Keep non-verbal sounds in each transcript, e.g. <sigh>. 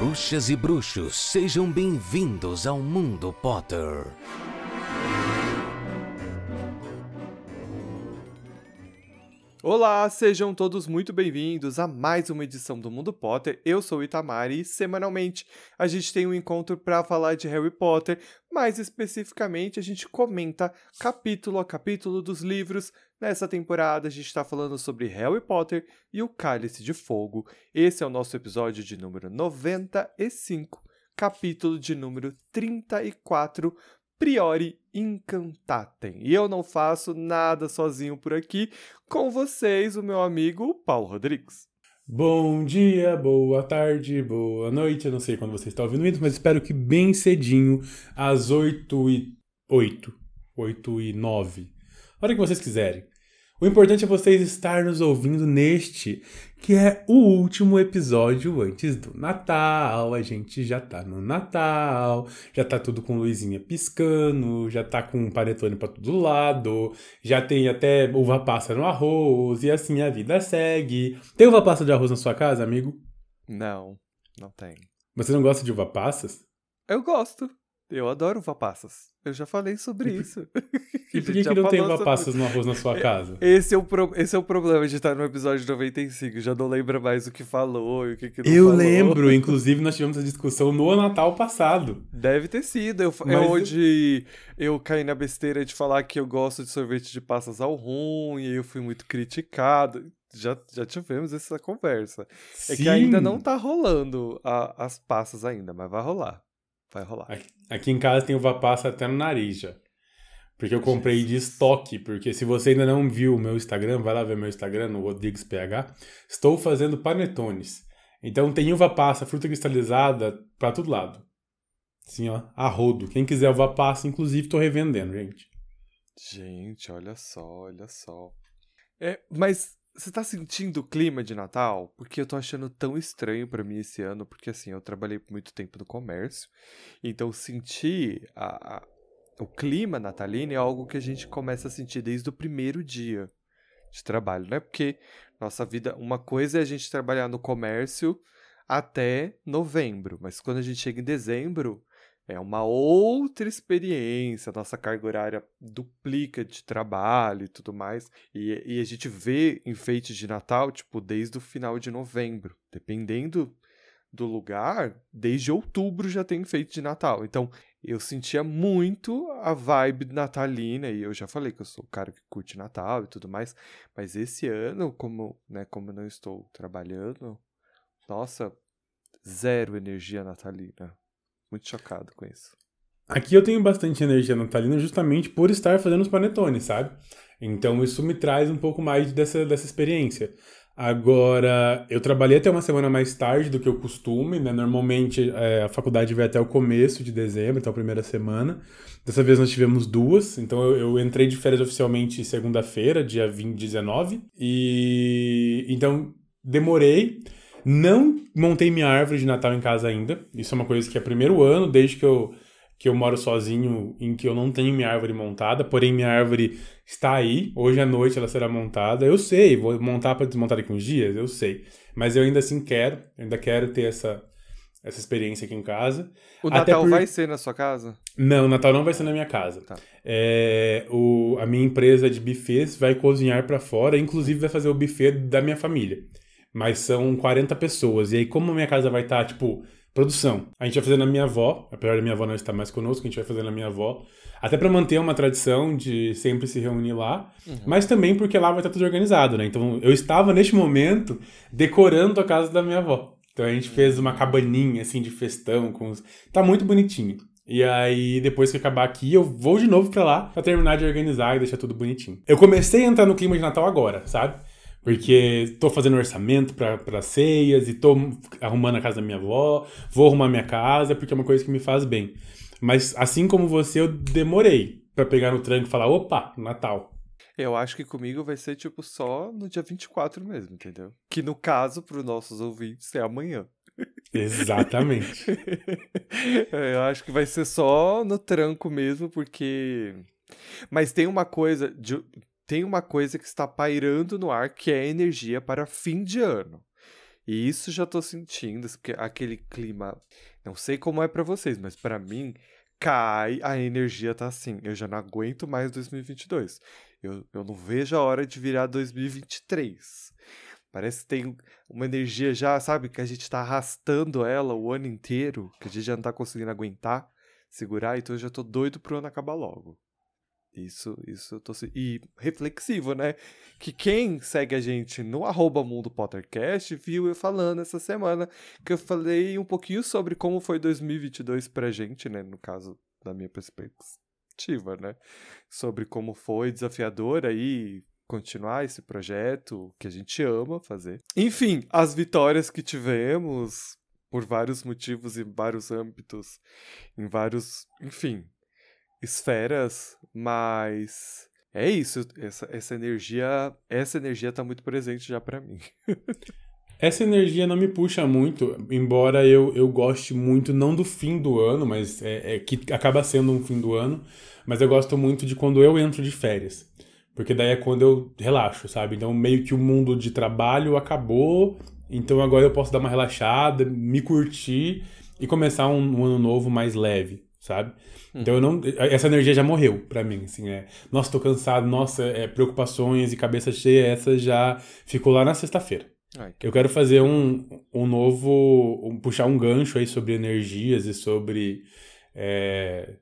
Bruxas e bruxos, sejam bem-vindos ao Mundo Potter. Olá, sejam todos muito bem-vindos a mais uma edição do Mundo Potter. Eu sou o Itamari e semanalmente a gente tem um encontro para falar de Harry Potter, mais especificamente a gente comenta capítulo a capítulo dos livros. Nessa temporada a gente está falando sobre Harry Potter e o Cálice de Fogo. Esse é o nosso episódio de número 95, capítulo de número 34, Priori Incantatem. E eu não faço nada sozinho por aqui, com vocês, o meu amigo Paulo Rodrigues. Bom dia, boa tarde, boa noite. Eu não sei quando você está ouvindo isso, mas espero que bem cedinho, às 8 e 8, 8 e 9. A hora que vocês quiserem. O importante é vocês estar nos ouvindo neste, que é o último episódio antes do Natal. A gente já tá no Natal, já tá tudo com luzinha piscando, já tá com panetone pra todo lado, já tem até uva passa no arroz, e assim a vida segue. Tem uva passa de arroz na sua casa, amigo? Não, não tem. Você não gosta de uva passas? Eu gosto. Eu adoro uva passas. Eu já falei sobre isso. E por <laughs> que, que não tem uva passas no arroz na sua casa? Esse é, o pro... Esse é o problema de estar no episódio 95. Já não lembra mais o que falou e o que, que não Eu falou. lembro, <laughs> inclusive nós tivemos a discussão no Natal passado. Deve ter sido. Eu, Mas é onde eu caí na besteira de falar que eu gosto de sorvete de passas ao rum e eu fui muito criticado. Já, já tivemos essa conversa. É que Sim. ainda não tá rolando a- as passas ainda, mas vai rolar. Vai rolar. Aqui, aqui em casa tem uva passa até no nariz já. Porque eu comprei de estoque. Porque se você ainda não viu o meu Instagram, vai lá ver meu Instagram, no RodriguesPH. Estou fazendo panetones. Então tem uva passa, fruta cristalizada pra todo lado. Assim, ó, a rodo. Quem quiser uva passa, inclusive, tô revendendo, gente. Gente, olha só, olha só. É, mas você tá sentindo o clima de Natal? Porque eu tô achando tão estranho pra mim esse ano, porque assim, eu trabalhei por muito tempo no comércio, então sentir a, a- o clima natalino é algo que a gente começa a sentir desde o primeiro dia de trabalho, né? Porque nossa vida, uma coisa é a gente trabalhar no comércio até novembro, mas quando a gente chega em dezembro, é uma outra experiência, nossa carga horária duplica de trabalho e tudo mais. E, e a gente vê enfeites de Natal, tipo, desde o final de novembro. Dependendo do lugar, desde outubro já tem enfeite de Natal. Então, eu sentia muito a vibe natalina, e eu já falei que eu sou o cara que curte Natal e tudo mais. Mas esse ano, como, né, como eu não estou trabalhando, nossa, zero energia natalina. Muito chocado com isso. Aqui eu tenho bastante energia natalina justamente por estar fazendo os panetones, sabe? Então isso me traz um pouco mais dessa, dessa experiência. Agora, eu trabalhei até uma semana mais tarde do que eu costume, né? Normalmente é, a faculdade vai até o começo de dezembro, até a primeira semana. Dessa vez nós tivemos duas, então eu, eu entrei de férias oficialmente segunda-feira, dia 20, 19. E então demorei. Não montei minha árvore de Natal em casa ainda. Isso é uma coisa que é primeiro ano, desde que eu, que eu moro sozinho, em que eu não tenho minha árvore montada. Porém, minha árvore está aí. Hoje à noite ela será montada. Eu sei, vou montar para desmontar daqui uns dias, eu sei. Mas eu ainda assim quero, ainda quero ter essa, essa experiência aqui em casa. O Até Natal por- vai ser na sua casa? Não, o Natal não vai ser na minha casa. Tá. É, o, a minha empresa de buffets vai cozinhar para fora, inclusive vai fazer o buffet da minha família. Mas são 40 pessoas. E aí, como a minha casa vai estar, tipo, produção, a gente vai fazer na minha avó, apesar da minha avó não estar mais conosco, a gente vai fazer na minha avó. Até para manter uma tradição de sempre se reunir lá, mas também porque lá vai estar tudo organizado, né? Então eu estava neste momento decorando a casa da minha avó. Então a gente fez uma cabaninha assim de festão com os... tá muito bonitinho. E aí, depois que acabar aqui, eu vou de novo pra lá pra terminar de organizar e deixar tudo bonitinho. Eu comecei a entrar no clima de Natal agora, sabe? Porque tô fazendo orçamento pra ceias e tô arrumando a casa da minha avó, vou arrumar minha casa, porque é uma coisa que me faz bem. Mas assim como você, eu demorei pra pegar no tranco e falar, opa, Natal. Eu acho que comigo vai ser, tipo, só no dia 24 mesmo, entendeu? Que no caso, para os nossos ouvintes, é amanhã. Exatamente. <laughs> É, Eu acho que vai ser só no tranco mesmo, porque. Mas tem uma coisa. de- Tem uma coisa que está pairando no ar que é energia para fim de ano. E isso já tô sentindo, porque aquele clima, não sei como é para vocês, mas para mim cai, a energia tá assim, eu já não aguento mais 2022. Eu, eu não vejo a hora de virar 2023. Parece que tem uma energia já, sabe, que a gente tá arrastando ela o ano inteiro, que a gente já não tá conseguindo aguentar, segurar, então eu já tô doido pro ano acabar logo. Isso, isso eu tô. E reflexivo, né? Que quem segue a gente no arroba Mundo Pottercast viu eu falando essa semana que eu falei um pouquinho sobre como foi 2022 pra gente, né? No caso, da minha perspectiva, né? Sobre como foi desafiador aí continuar esse projeto que a gente ama fazer. Enfim, as vitórias que tivemos por vários motivos em vários âmbitos, em vários, enfim, esferas, mas é isso, essa, essa energia, essa energia tá muito presente já para mim. <laughs> essa energia não me puxa muito, embora eu, eu goste muito, não do fim do ano, mas é, é, que acaba sendo um fim do ano, mas eu gosto muito de quando eu entro de férias. Porque daí é quando eu relaxo, sabe? Então meio que o mundo de trabalho acabou, então agora eu posso dar uma relaxada, me curtir e começar um, um ano novo mais leve, sabe? Então eu não. Essa energia já morreu para mim, assim, é. Nossa, tô cansado, nossa, é, preocupações e cabeça cheia, essa já ficou lá na sexta-feira. Eu quero fazer um, um novo. Um, puxar um gancho aí sobre energias e sobre é,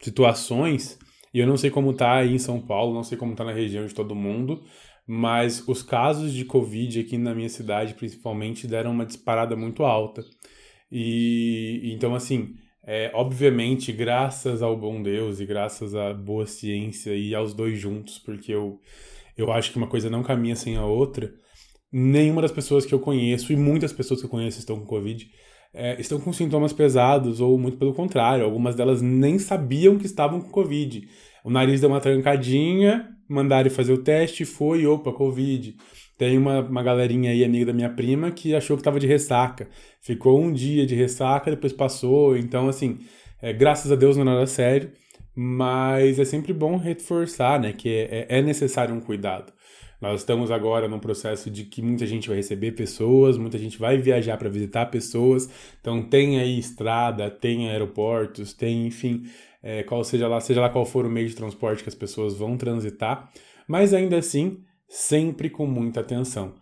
situações. E eu não sei como tá aí em São Paulo, não sei como tá na região de todo mundo, mas os casos de Covid aqui na minha cidade, principalmente, deram uma disparada muito alta. E então, assim, é, obviamente, graças ao bom Deus e graças à boa ciência e aos dois juntos, porque eu, eu acho que uma coisa não caminha sem a outra, nenhuma das pessoas que eu conheço, e muitas pessoas que eu conheço estão com Covid, é, estão com sintomas pesados, ou muito pelo contrário, algumas delas nem sabiam que estavam com Covid. O nariz deu uma trancadinha, mandaram fazer o teste, foi, opa, Covid. Tem uma, uma galerinha aí, amiga da minha prima, que achou que estava de ressaca. Ficou um dia de ressaca, depois passou. Então, assim, é, graças a Deus não é nada sério. Mas é sempre bom reforçar, né? Que é, é, necessário um cuidado. Nós estamos agora num processo de que muita gente vai receber pessoas, muita gente vai viajar para visitar pessoas. Então tem aí estrada, tem aeroportos, tem, enfim, é, qual seja lá, seja lá qual for o meio de transporte que as pessoas vão transitar. Mas ainda assim, sempre com muita atenção.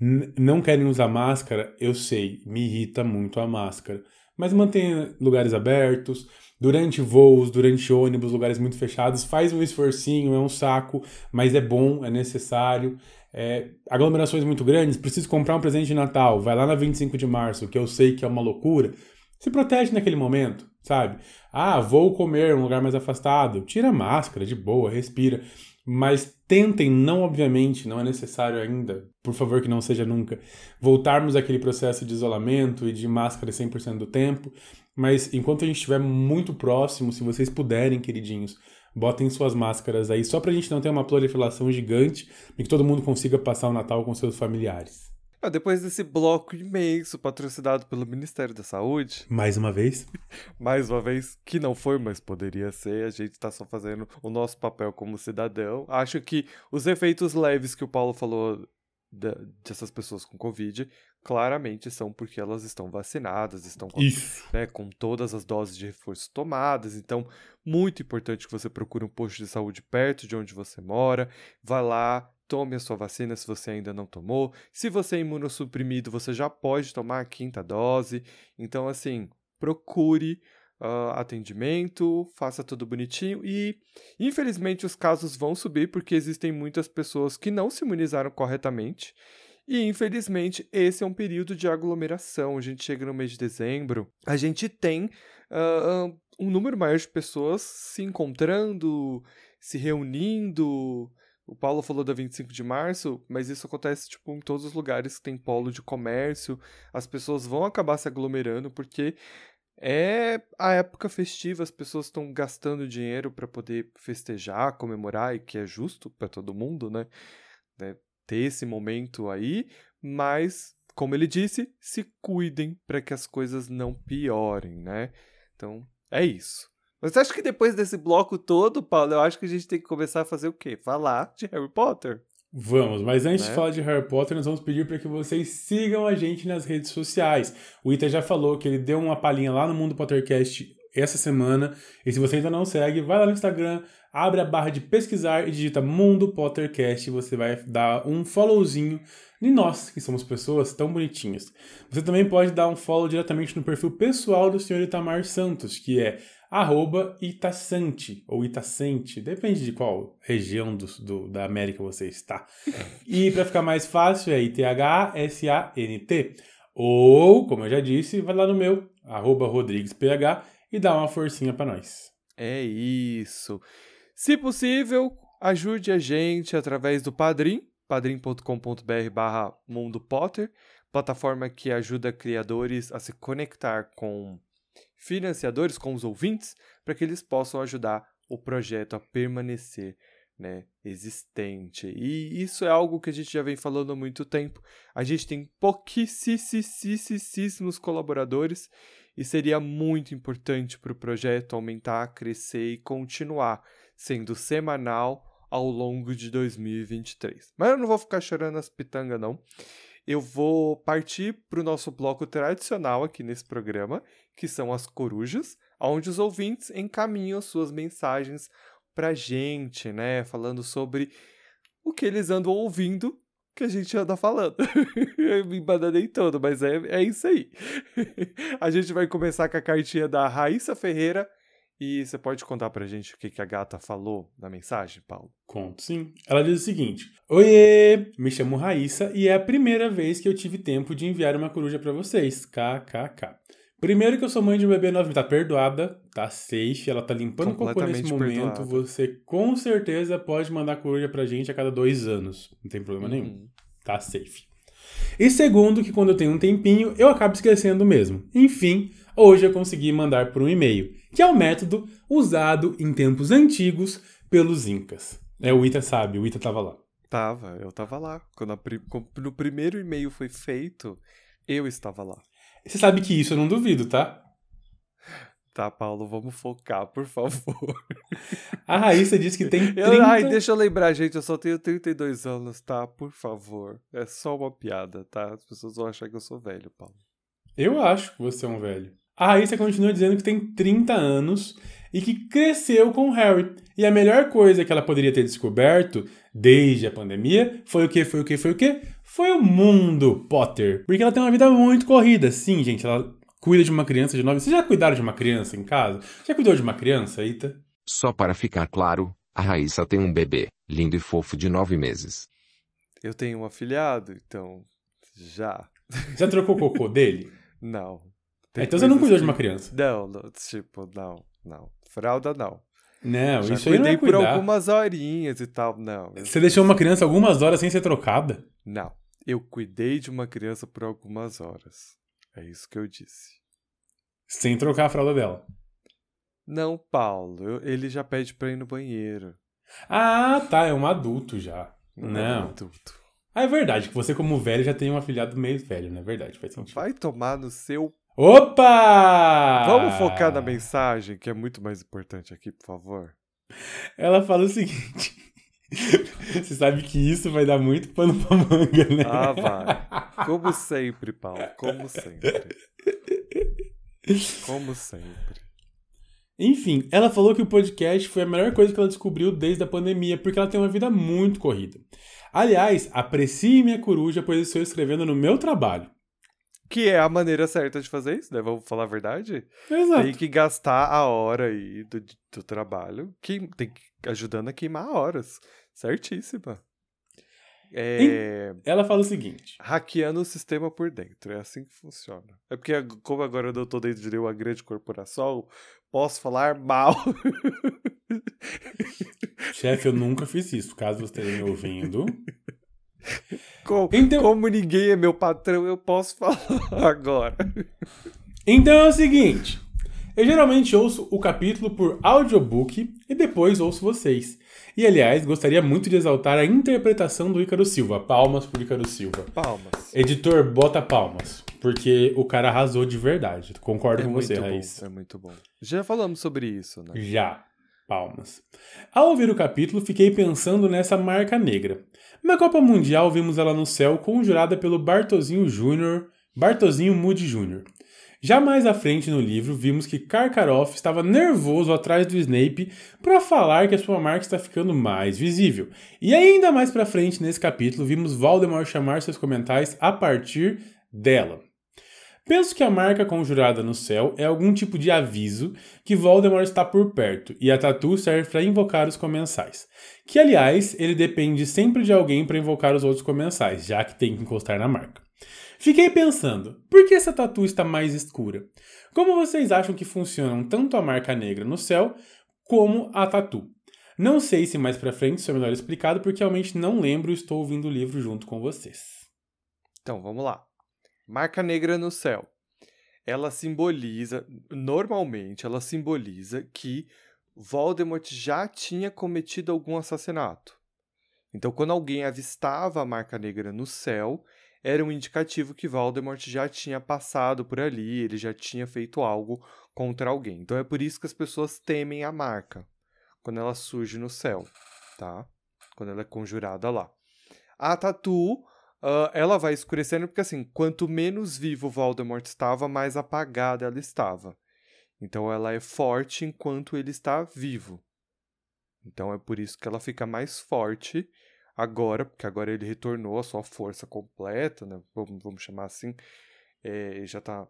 N não querem usar máscara? Eu sei, me irrita muito a máscara. Mas mantenha lugares abertos, durante voos, durante ônibus, lugares muito fechados, faz um esforcinho, é um saco, mas é bom, é necessário. É, aglomerações muito grandes, preciso comprar um presente de Natal, vai lá na 25 de março, que eu sei que é uma loucura. Se protege naquele momento, sabe? Ah, vou comer em um lugar mais afastado, tira a máscara, de boa, respira. Mas tentem, não obviamente, não é necessário ainda, por favor que não seja nunca, voltarmos àquele processo de isolamento e de máscara 100% do tempo, mas enquanto a gente estiver muito próximo, se vocês puderem, queridinhos, botem suas máscaras aí, só pra gente não ter uma proliferação gigante e que todo mundo consiga passar o Natal com seus familiares. Ah, depois desse bloco imenso patrocinado pelo Ministério da Saúde. Mais uma vez. <laughs> mais uma vez, que não foi, mas poderia ser. A gente tá só fazendo o nosso papel como cidadão. Acho que os efeitos leves que o Paulo falou dessas pessoas com Covid claramente são porque elas estão vacinadas, estão com, né, com todas as doses de reforço tomadas. Então, muito importante que você procure um posto de saúde perto de onde você mora. Vá lá, tome a sua vacina se você ainda não tomou. Se você é imunossuprimido, você já pode tomar a quinta dose. Então, assim, procure uh, atendimento, faça tudo bonitinho. E, infelizmente, os casos vão subir porque existem muitas pessoas que não se imunizaram corretamente. E, infelizmente, esse é um período de aglomeração. A gente chega no mês de dezembro, a gente tem uh, um número maior de pessoas se encontrando, se reunindo, o Paulo falou da 25 de março, mas isso acontece tipo em todos os lugares que tem polo de comércio. As pessoas vão acabar se aglomerando porque é a época festiva, as pessoas estão gastando dinheiro para poder festejar, comemorar e que é justo para todo mundo, né? né? Ter esse momento aí, mas como ele disse, se cuidem para que as coisas não piorem, né? Então, é isso. Mas acha que depois desse bloco todo, Paulo, eu acho que a gente tem que começar a fazer o quê? Falar de Harry Potter. Vamos, mas antes Né? de falar de Harry Potter, nós vamos pedir para que vocês sigam a gente nas redes sociais. O Ita já falou que ele deu uma palhinha lá no Mundo Pottercast essa semana. E se você ainda não segue, vai lá no Instagram, abre a barra de pesquisar e digita Mundo Pottercast e você vai dar um followzinho de nós, que somos pessoas tão bonitinhas. Você também pode dar um follow diretamente no perfil pessoal do Sr. Itamar Santos, que é arroba ou Itacente, depende de qual região do, do- da América você está. E para ficar mais fácil é I-T-H-S-A-N-T. Ou, como eu já disse, vai lá no meu, arroba RodriguesPH, e dá uma forcinha para nós. É isso. Se possível, ajude a gente através do Padrim, padrim.com.br barra Mundo Potter, plataforma que ajuda criadores a se conectar com financiadores, com os ouvintes, para que eles possam ajudar o projeto a permanecer né, existente. E isso é algo que a gente já vem falando há muito tempo. A gente tem pouquíssimos colaboradores e seria muito importante para o projeto aumentar, crescer e continuar sendo semanal ao longo de 2023. Mas eu não vou ficar chorando as pitangas, não. Eu vou partir para o nosso bloco tradicional aqui nesse programa, que são as corujas, onde os ouvintes encaminham suas mensagens pra gente, né? Falando sobre o que eles andam ouvindo que a gente anda falando. Eu <laughs> me embananei todo, mas é, é isso aí. <laughs> a gente vai começar com a cartinha da Raíssa Ferreira. E você pode contar pra gente o que, que a gata falou na mensagem, Paulo? Conto sim. Ela diz o seguinte: Oiê! Me chamo Raíssa e é a primeira vez que eu tive tempo de enviar uma coruja pra vocês. KKK. Primeiro que eu sou mãe de um bebê novo, tá perdoada, tá safe, ela tá limpando o cocô nesse momento. perdoada. Você com certeza pode mandar coruja pra gente a cada dois anos. Não tem problema nenhum. Uhum. Tá safe. E segundo, que quando eu tenho um tempinho, eu acabo esquecendo mesmo. Enfim, hoje eu consegui mandar por um e-mail, que é o método usado em tempos antigos pelos Incas. É, o Ita sabe, o Ita tava lá. Tava, eu tava lá. Quando a quando no primeiro e-mail foi feito, eu estava lá. Você sabe que isso eu não duvido, tá? Tá, Paulo, vamos focar, por favor. A Raíssa disse que tem 30... Eu- ai, deixa eu lembrar, gente, eu só tenho 32 anos, tá? Por favor. É só uma piada, tá? As pessoas vão achar que eu sou velho, Paulo. Eu acho que você é um velho. A Raíssa continua dizendo que tem 30 anos e que cresceu com o Harry. E a melhor coisa que ela poderia ter descoberto desde a pandemia foi o que, foi o que, foi o que? Foi o mundo Potter. Porque ela tem uma vida muito corrida. Sim, gente, ela cuida de uma criança de 9 Vocês já cuidaram de uma criança em casa? Já cuidou de uma criança, Ita? Só para ficar claro, a Raíssa tem um bebê, lindo e fofo de nove meses. Eu tenho um afilhado, então. Já. Já trocou o cocô <laughs> dele? Não. É, então você não cuidou de que- uma criança. Não, não, tipo, não, não. Fralda, não. Não, Já isso aí não é por cuidar. algumas horinhas e tal. Não. Você deixou uma criança algumas horas sem ser trocada? Não. Eu cuidei de uma criança por algumas horas. É isso que eu disse. Sem trocar a fralda dela. Não, Paulo. eu- ele já pede pra ir no banheiro. Ah, tá, é um adulto já. Não. Não. é um adulto. Ah, é verdade, que você como velho já tem um afilhado meio velho, não é verdade? Faz sentido. Vai tomar no seu. Opa! Vamos focar na mensagem, que é muito mais importante aqui, por favor. Ela fala o seguinte. <laughs> Você sabe que isso vai dar muito pano pra manga, né? Ah, vai. Como sempre, Paulo. Como sempre. Como sempre. Enfim, ela falou que o podcast foi a melhor coisa que ela descobriu desde a pandemia, porque ela tem uma vida muito corrida. Aliás, aprecie minha coruja, pois estou escrevendo no meu trabalho. Que é a maneira certa de fazer isso, né? Vamos falar a verdade? Exato. Tem que gastar a hora aí do, do trabalho, que tem que ajudando a queimar horas. Certíssima. É, Ela fala o seguinte. hackeando o sistema por dentro. É assim que funciona. É porque, como agora eu não tô dentro de uma grande corporação, posso falar mal. Chefe, eu nunca fiz isso. Caso você esteja me ouvindo. <laughs> como, Então- como ninguém é meu patrão, eu posso falar <laughs> agora. Então é o seguinte. Eu geralmente ouço o capítulo por audiobook e depois ouço vocês. E aliás, gostaria muito de exaltar a interpretação do Ícaro Silva. Palmas pro Ícaro Silva. Palmas. Editor, bota palmas. Porque o cara arrasou de verdade. Concordo com você, bom, é muito bom. Já falamos sobre isso, né? Já. Palmas. Ao ouvir o capítulo, fiquei pensando nessa marca negra. Na Copa Mundial, vimos ela no céu conjurada pelo Bartozinho Jr., Bartozinho Moody Jr. Já mais à frente no livro, vimos que Karkaroff estava nervoso atrás do Snape para falar que a sua marca está ficando mais visível. E ainda mais para frente nesse capítulo, vimos Voldemort chamar seus comentários a partir dela. Penso que a marca conjurada no céu é algum tipo de aviso que Voldemort está por perto, e a tatu serve para invocar os comensais. Que, aliás, ele depende sempre de alguém para invocar os outros comensais, já que tem que encostar na marca. Fiquei pensando, por que essa tatu está mais escura? Como vocês acham que funcionam tanto a marca negra no céu como a tatu? Não sei se mais pra frente isso é melhor explicado, porque realmente não lembro e estou ouvindo o livro junto com vocês. Então, vamos lá. Marca negra no céu. Ela simboliza, normalmente, ela simboliza que Voldemort já tinha cometido algum assassinato. Então, quando alguém avistava a marca negra no céu, era um indicativo que Voldemort já tinha passado por ali, ele já tinha feito algo contra alguém. Então é por isso que as pessoas temem a marca quando ela surge no céu, tá? Quando ela é conjurada lá. A tatu uh, ela vai escurecendo porque, assim, quanto menos vivo Voldemort estava, mais apagada ela estava. Então, ela é forte enquanto ele está vivo. Então, é por isso que ela fica mais forte agora, porque agora ele retornou a sua força completa, né? Vamos, vamos chamar assim. É, já está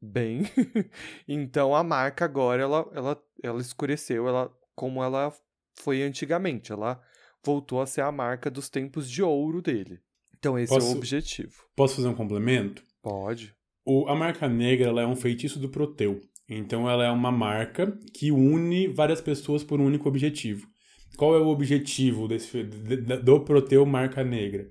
bem. <laughs> então, a marca agora, ela, ela, ela escureceu, ela como ela foi antigamente. Ela voltou a ser a marca dos tempos de ouro dele. Então esse Posso- é o objetivo. Posso fazer um complemento? Pode. O- a marca negra é um feitiço do Proteu. Então ela é uma marca que une várias pessoas por um único objetivo. Qual é o objetivo desse, de- de- do Proteu Marca Negra?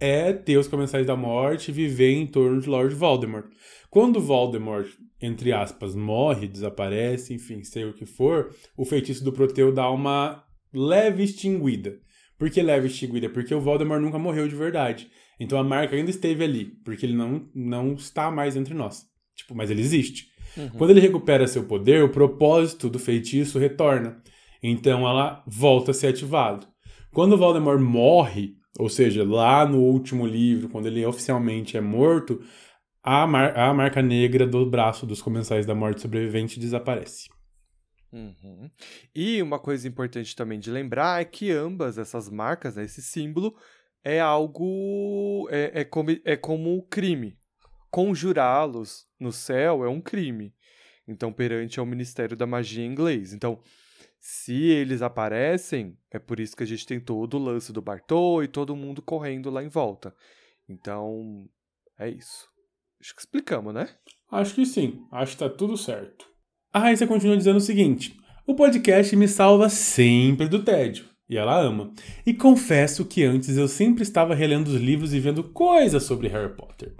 É ter os Comensais da Morte viver em torno de Lord Voldemort. Quando Voldemort, entre aspas, morre, desaparece, enfim, sei o que for, o feitiço do Proteu dá uma leve extinguida. Por que leve extinguida? Porque o Voldemort nunca morreu de verdade. Então a marca ainda esteve ali, porque ele não, não está mais entre nós. Tipo, mas ele existe. Quando ele recupera seu poder, o propósito do feitiço retorna. Então ela volta a ser ativado. Quando Voldemort morre, ou seja, lá no último livro, quando ele oficialmente é morto, a, mar- a marca negra do braço dos comensais da morte sobrevivente desaparece. Uhum. E uma coisa importante também de lembrar é que ambas essas marcas, né, esse símbolo, é algo. É, é, como, é como crime. Conjurá-los no céu é um crime. Então, perante ao Ministério da Magia inglês. Então, se eles aparecem, é por isso que a gente tem todo o lance do Bartô e todo mundo correndo lá em volta. Então, é isso. Acho que explicamos, né? Acho que sim, acho que tá tudo certo. A Raíssa continua dizendo o seguinte: o podcast me salva sempre do tédio. E ela ama. E confesso que antes eu sempre estava relendo os livros e vendo coisas sobre Harry Potter.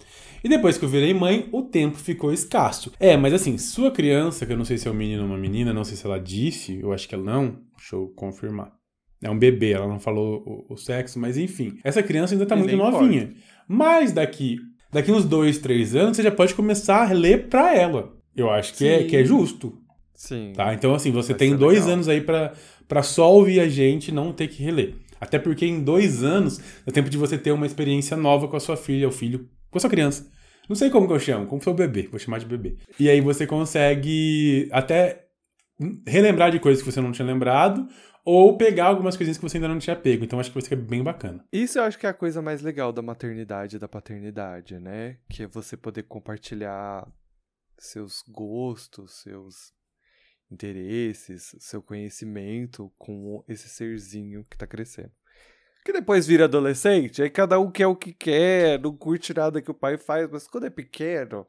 E depois que eu virei mãe, o tempo ficou escasso. É, mas assim, sua criança, que eu não sei se é um menino ou uma menina, não sei se ela disse, eu acho que ela não, deixa eu confirmar. É um bebê, ela não falou o, o sexo, mas enfim. Essa criança ainda tá muito novinha. Mas daqui, daqui uns dois, três anos, você já pode começar a ler pra ela. Eu acho que, é, que é justo. Sim. Tá? Então, assim, você Vai tem dois legal. anos aí pra, pra só ouvir a gente e não ter que reler. Até porque em dois anos é tempo de você ter uma experiência nova com a sua filha, ou filho, com a sua criança. Não sei como que eu chamo, como seu bebê, vou chamar de bebê. E aí você consegue até relembrar de coisas que você não tinha lembrado, ou pegar algumas coisinhas que você ainda não tinha pego. Então acho que vai ser bem bacana. Isso eu acho que é a coisa mais legal da maternidade e da paternidade, né? Que é você poder compartilhar seus gostos, seus interesses, seu conhecimento com esse serzinho que tá crescendo. Que depois vira adolescente, aí cada um quer o que quer, não curte nada que o pai faz, mas quando é pequeno,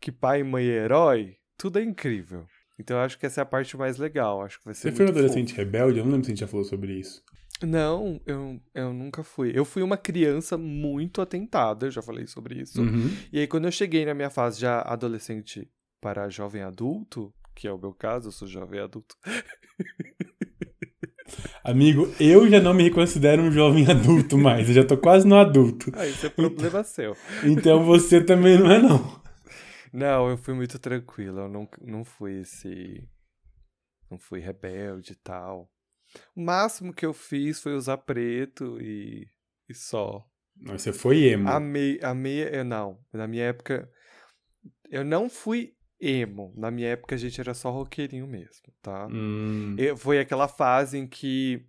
que pai e mãe é herói, tudo é incrível. Então eu acho que essa é a parte mais legal, acho que vai ser Você foi um adolescente fofo. rebelde? Eu não lembro se a gente já falou sobre isso. Não, eu, eu nunca fui. Eu fui uma criança muito atentada, eu já falei sobre isso. Uhum. E aí, quando eu cheguei na minha fase já adolescente para jovem adulto, que é o meu caso, eu sou jovem adulto. <laughs> Amigo, eu já não me considero um jovem adulto mais. Eu já tô quase no adulto. Ah, isso é problema seu. Então você também não é, não. Não, eu fui muito tranquilo, eu não, não fui esse. Não fui rebelde e tal. O máximo que eu fiz foi usar preto e e só. Mas você foi emo. Amei, amei, eu não. Na minha época, eu não fui emo. Na minha época a gente era só roqueirinho mesmo, tá? Hum, Eu- foi aquela fase em que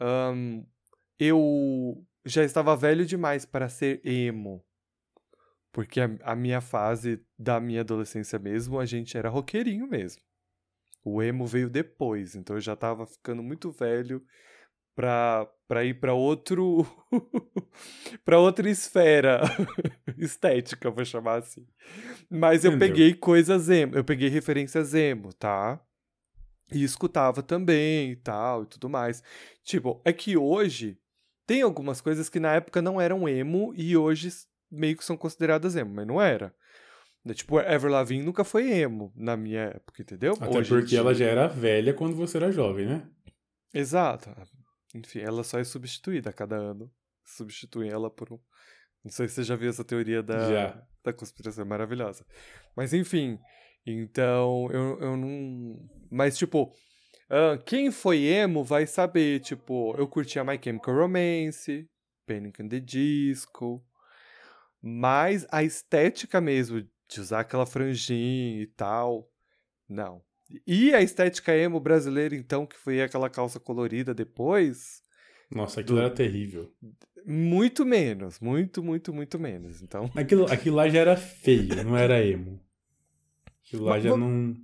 ahn, eu já estava velho demais para ser emo. Porque a, a minha fase da minha adolescência mesmo, a gente era roqueirinho mesmo. O emo veio depois, então eu já tava ficando muito velho pra, pra ir pra outro. <laughs> pra outra esfera <laughs> estética, vou chamar assim. Mas eu Entendeu. peguei coisas emo, eu peguei referências emo, tá? E escutava também e tal e tudo mais. Tipo, é que hoje tem algumas coisas que na época não eram emo e hoje meio que são consideradas emo, mas não era. Né, Tipo, Ever Lavigne nunca foi emo na minha época, entendeu? até Hoje porque ela já era velha quando você era jovem, né? Exato. Enfim, ela só é substituída a cada ano. Substituem ela por um. Não sei se você já viu essa teoria da, Já. da conspiração, é maravilhosa. Mas enfim, então eu, eu não. Mas tipo, ah, quem foi emo vai saber. Tipo, eu curtia My Chemical Romance, Panic! at the Disco. Mas a estética mesmo, de usar aquela franjinha e tal, não. E a estética emo brasileira, então, que foi aquela calça colorida depois, Nossa, aquilo Do- era terrível. muito menos. Muito, muito, muito menos. Então, Aquilo, aquilo lá já era feio, não era emo. Aquilo lá Mas já não.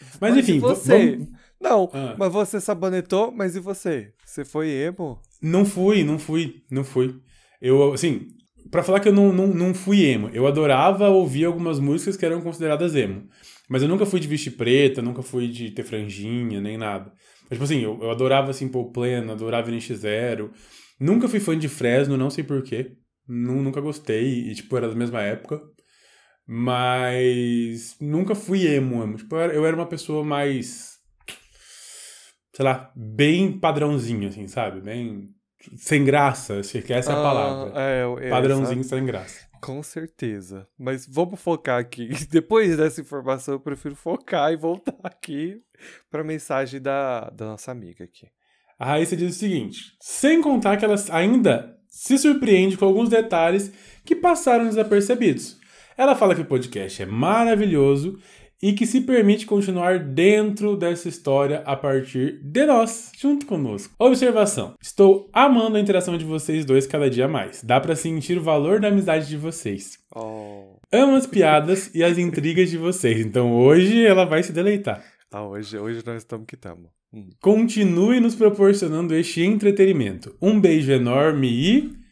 Mas, Mas enfim, você? vamos- não, Ah. mas você sabonetou, mas e você? Você foi emo? Não fui, não fui, não fui. Eu, assim, pra falar que eu não, não, não fui emo, eu adorava ouvir algumas músicas que eram consideradas emo. Mas eu nunca fui de vestir preta, nunca fui de ter franjinha, nem nada. Mas, tipo assim, eu, eu adorava Simple Plan, adorava NX0. Nunca fui fã de Fresno, não sei porquê. Nunca gostei, e, tipo, era da mesma época. Mas nunca fui emo, emo. Tipo, eu era, eu uma pessoa mais. Sei lá, bem padrãozinho, assim, sabe? Bem. Sem graça, que essa é a palavra. Ah, é, eu- é, Padrãozinho sabe? sem graça. Com certeza. Mas vamos focar aqui. <laughs> Depois dessa informação, eu prefiro focar e voltar <laughs> aqui pra mensagem da, da nossa amiga aqui. A Raíssa diz o seguinte: sem contar que ela ainda se surpreende com alguns detalhes que passaram desapercebidos. Ela fala que o podcast é maravilhoso e que se permite continuar dentro dessa história a partir de nós, junto conosco. Observação: estou amando a interação de vocês dois cada dia mais. Dá pra sentir o valor da amizade de vocês. Oh. Amo as piadas e as intrigas de vocês, então hoje ela vai se deleitar. Ah, hoje, hoje nós estamos que estamos. Hum. Continue nos proporcionando este entretenimento. Um beijo enorme e.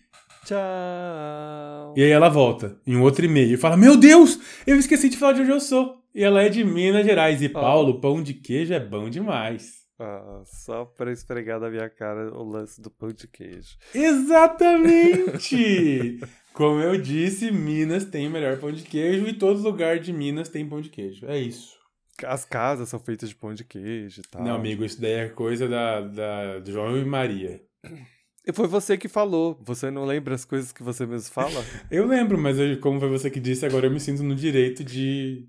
Tchau. E aí ela volta em um outro e-mail e fala: Meu Deus, eu esqueci de falar de onde eu sou. E ela é de Minas Gerais. E Paulo, pão de queijo é bom demais. Ah, só pra esfregar na minha cara o lance do pão de queijo. Exatamente! <laughs> Como eu disse, Minas tem o melhor pão de queijo e todo lugar de Minas tem pão de queijo. É isso. As casas são feitas de pão de queijo e tal. Não, amigo, isso daí é coisa da, da João e Maria. E foi você que falou. Você não lembra as coisas que você mesmo fala? <laughs> Eu lembro, mas eu- como foi você que disse, agora eu me sinto no direito de,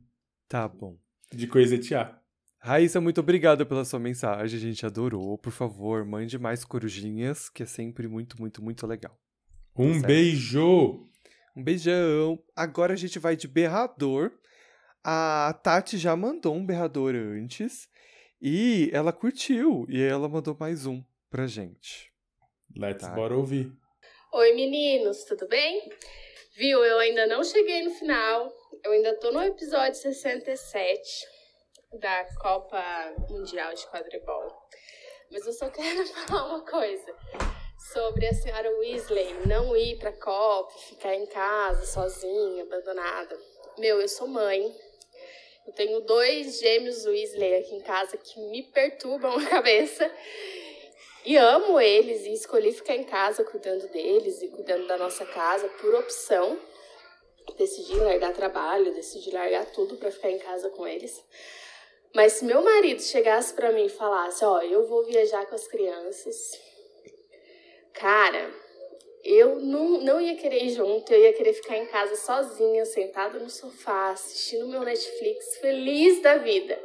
tá bom. de coisetear. Raíssa, muito obrigado pela sua mensagem. A gente adorou. Por favor, mande mais corujinhas, que é sempre muito, muito, muito legal. Um Certo. beijo! Um beijão. Agora a gente vai de berrador. A Tati já mandou um berrador antes. E ela curtiu. E ela mandou mais um pra gente. Let's Tá. bora ouvir. Oi, meninos, tudo bem? Viu, eu ainda não cheguei no final. Eu ainda tô no episódio 67 da Copa Mundial de Quadribol. Mas eu só quero <laughs> falar uma coisa sobre a senhora Weasley não ir pra Copa, ficar em casa sozinha, abandonada. Meu, eu sou mãe. Eu tenho dois gêmeos Weasley aqui em casa que me perturbam <laughs> a cabeça. E amo eles e escolhi ficar em casa cuidando deles e cuidando da nossa casa por opção. Decidi largar trabalho, decidi largar tudo pra ficar em casa com eles. Mas se meu marido chegasse pra mim e falasse: Ó, eu vou viajar com as crianças, cara, eu não, não ia querer ir junto, eu ia querer ficar em casa sozinha, sentada no sofá, assistindo meu Netflix, feliz da vida.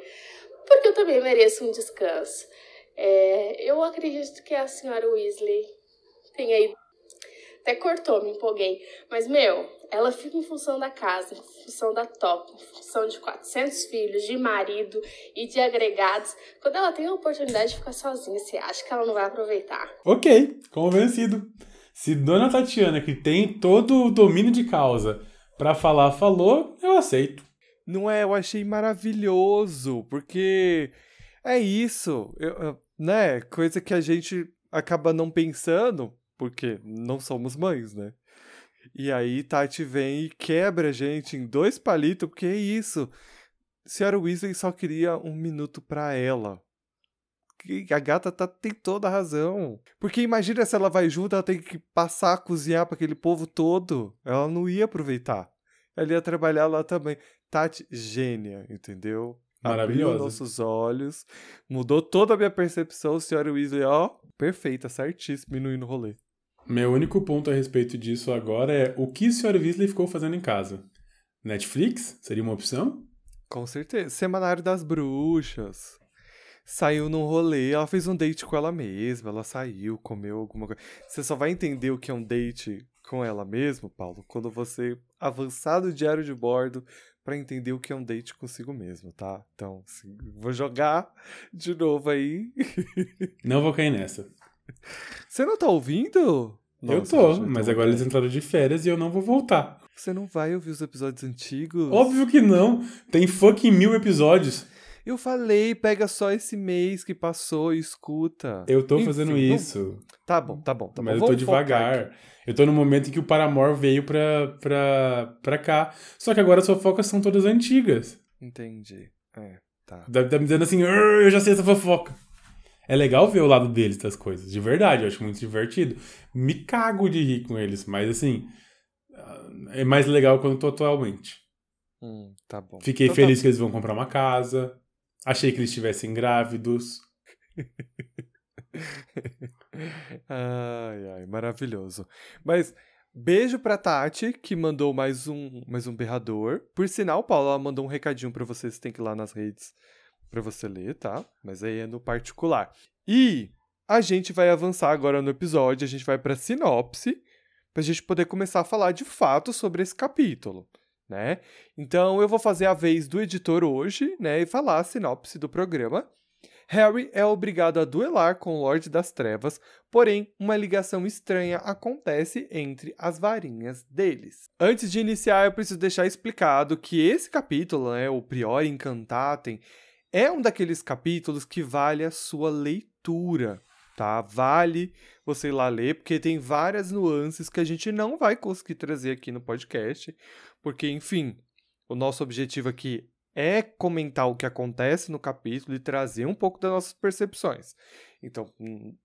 Porque eu também mereço um descanso. É, eu acredito que a senhora Weasley tenha ido. Até cortou, me empolguei. Mas, meu, ela fica em função da casa, em função da top, em função de 400 filhos, de marido e de agregados. Quando ela tem a oportunidade de ficar sozinha, você acha que ela não vai aproveitar? Ok, convencido. Se Dona Tatiana, que tem todo o domínio de causa pra falar, falou, eu aceito. Não é? Eu achei maravilhoso, porque é isso, eu- eu- né? Coisa que a gente acaba não pensando, porque não somos mães, né? E aí Tati vem e quebra a gente em dois palitos, porque é isso. Senhora Weasley só queria um minuto pra ela. A gata tá, tem toda a razão. Porque imagina se ela vai junto, ela tem que passar a cozinhar pra aquele povo todo. Ela não ia aproveitar. Ela ia trabalhar lá também. Tati, gênia, entendeu? Abriu Maravilhosa. nossos olhos, mudou toda a minha percepção, senhora Weasley, ó, perfeita, certíssima, indo no rolê. Meu único ponto a respeito disso agora é o que a senhora Weasley ficou fazendo em casa? Netflix? Seria uma opção? Com certeza. Semanário das Bruxas. Saiu num rolê, ela fez um date com ela mesma, ela saiu, comeu alguma coisa. Você só vai entender o que é um date com ela mesma, Paulo, quando você avançar no diário de bordo pra entender o que é um date consigo mesmo, tá? Então, assim, vou jogar de novo aí. <laughs> Não vou cair nessa. Você não tá ouvindo? eu Nossa, tô, mas agora eles entraram de férias e eu não vou voltar. Você não vai ouvir os episódios antigos? Óbvio que não. Tem fucking mil episódios. Eu falei, pega só esse mês que passou e escuta. Eu tô Enfim, fazendo isso. Tá bom, tá bom, tá mas bom. eu tô devagar. Eu tô no momento em que o Paramore veio pra, pra, pra cá. Só que agora as fofocas são todas antigas. Entendi. É, tá. Tá, tá me dizendo assim, "Ah, eu já sei essa fofoca. É legal ver o lado deles das coisas, de verdade, eu acho muito divertido. Me cago de rir com eles, mas assim, ah, é mais legal quando tô atualmente. Hum, tá bom. Fiquei Então feliz tá. que eles vão comprar uma casa, achei que eles estivessem grávidos. <laughs> Ai, ai, maravilhoso. Mas beijo pra Tati, que mandou mais um, mais um berrador. Por sinal, Paulo, ela mandou um recadinho pra você, você tem que ir lá nas redes pra você ler, tá? Mas aí é no particular. E a gente vai avançar agora no episódio, a gente vai pra sinopse, pra gente poder começar a falar de fato sobre esse capítulo. Né? Então eu vou fazer a vez do editor hoje, né, e falar a sinopse do programa. Harry é obrigado a duelar com o Lorde das Trevas, porém, uma ligação estranha acontece entre as varinhas deles. Antes de iniciar, eu preciso deixar explicado que esse capítulo, né, o Priori Incantatem, é um daqueles capítulos que vale a sua leitura, tá? Vale você ir lá ler, porque tem várias nuances que a gente não vai conseguir trazer aqui no podcast, porque, enfim, o nosso objetivo aqui é comentar o que acontece no capítulo e trazer um pouco das nossas percepções. Então,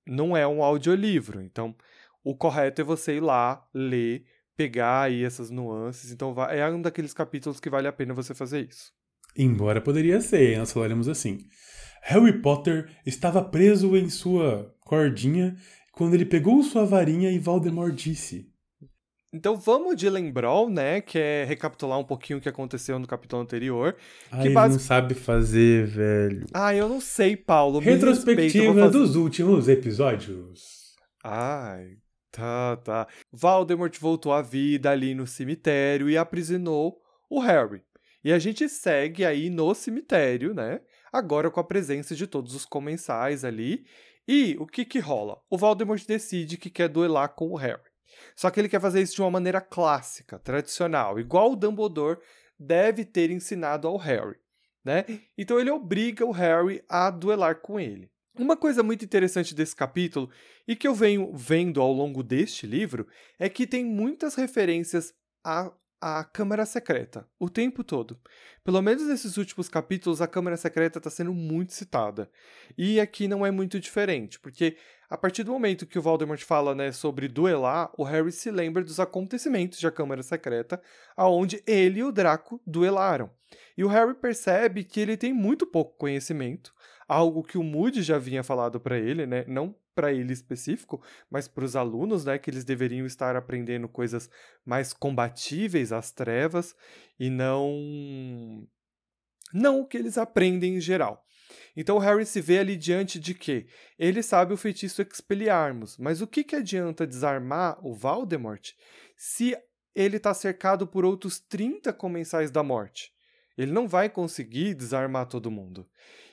não é um audiolivro. Então, o correto é você ir lá, ler, pegar aí essas nuances. Então, é um daqueles capítulos que vale a pena você fazer isso. Embora poderia ser, nós falaremos assim. Harry Potter estava preso em sua cordinha quando ele pegou sua varinha e Voldemort disse: Então, vamos de Lembrol, né? Que é recapitular um pouquinho o que aconteceu no capítulo anterior. Ah, Que ele basi- não sabe fazer, velho. Ah, eu não sei, Paulo. Retrospectiva dos últimos episódios. Ai, tá, tá. Voldemort voltou à vida ali no cemitério e aprisionou o Harry. E a gente segue aí no cemitério, né? Agora com a presença de todos os comensais ali. E o que que rola? O Voldemort decide que quer duelar com o Harry. Só que ele quer fazer isso de uma maneira clássica, tradicional, igual o Dumbledore deve ter ensinado ao Harry, né? Então ele obriga o Harry a duelar com ele. Uma coisa muito interessante desse capítulo e que eu venho vendo ao longo deste livro é que tem muitas referências à, à Câmara Secreta o tempo todo. Pelo menos nesses últimos capítulos, a Câmara Secreta está sendo muito citada. E aqui não é muito diferente, porque a partir do momento que o Voldemort fala né, sobre duelar, o Harry se lembra dos acontecimentos da Câmara Secreta, aonde ele e o Draco duelaram. E o Harry percebe que ele tem muito pouco conhecimento, algo que o Moody já vinha falado para ele, né? Não para ele específico, mas para os alunos, né? Que eles deveriam estar aprendendo coisas mais combatíveis às trevas e não não o que eles aprendem em geral. Então Harry se vê ali diante de quê? Ele sabe o feitiço Expelliarmus, mas o que, que adianta desarmar o Voldemort se ele está cercado por outros 30 comensais da morte? Ele não vai conseguir desarmar todo mundo.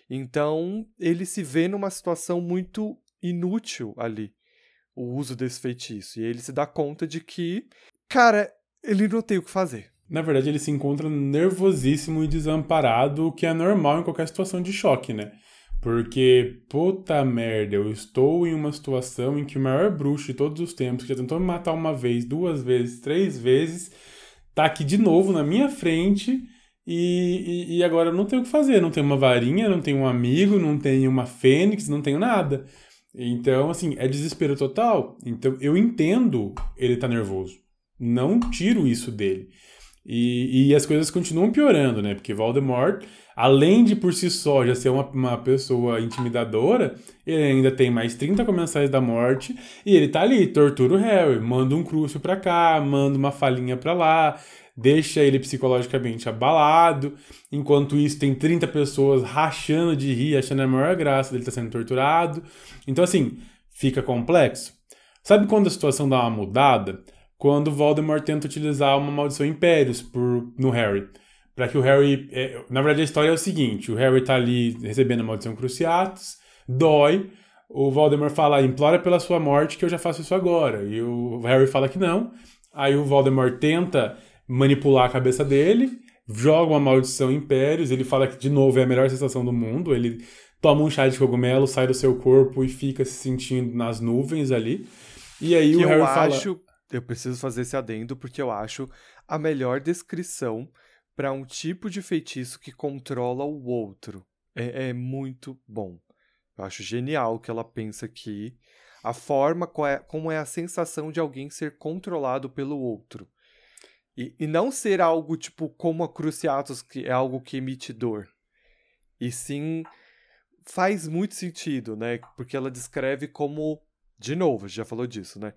Então ele se vê numa situação muito inútil ali, o uso desse feitiço. E ele se dá conta de que, cara, ele não tem o que fazer. Na verdade, ele se encontra nervosíssimo e desamparado, o que é normal em qualquer situação de choque, né? Porque, puta merda, eu estou em uma situação em que o maior bruxo de todos os tempos, que já tentou me matar uma vez, duas vezes, três vezes, tá aqui de novo na minha frente e, e, agora eu não tenho o que fazer. Não tenho uma varinha, não tenho um amigo, não tenho uma fênix, não tenho nada. Então, assim, é desespero total. Então, eu entendo ele tá nervoso. Não tiro isso dele. E, e as coisas continuam piorando, né? Porque Voldemort, além de por si só já ser uma, uma pessoa intimidadora, ele ainda tem mais 30 comensais da morte e ele tá ali, tortura o Harry, manda um crucio pra cá, manda uma falinha pra lá, deixa ele psicologicamente abalado. Enquanto isso, tem 30 pessoas rachando de rir, achando a maior graça dele estar tá sendo torturado. Então, assim, fica complexo. Sabe quando a situação dá uma mudada? quando Voldemort tenta utilizar uma maldição Impérios por, no Harry. Para que o Harry. É, na verdade, a história é o seguinte: o Harry tá ali recebendo a maldição Cruciatus, dói. O Voldemort fala, implora pela sua morte que eu já faço isso agora. E o Harry fala que não. Aí o Voldemort tenta manipular a cabeça dele, joga uma maldição Impérios. Ele fala que, de novo, é a melhor sensação do mundo. Ele toma um chá de cogumelo, sai do seu corpo e fica se sentindo nas nuvens ali. E aí que o Harry eu fala. acho eu preciso fazer esse adendo porque eu acho a melhor descrição para um tipo de feitiço que controla o outro. É, é, muito bom. Eu acho genial que ela pensa aqui a forma é, como é a sensação de alguém ser controlado pelo outro. E, e não ser algo tipo como a Cruciatus, que é algo que emite dor. E sim faz muito sentido, né? Porque ela descreve como. De novo, já falou disso, né?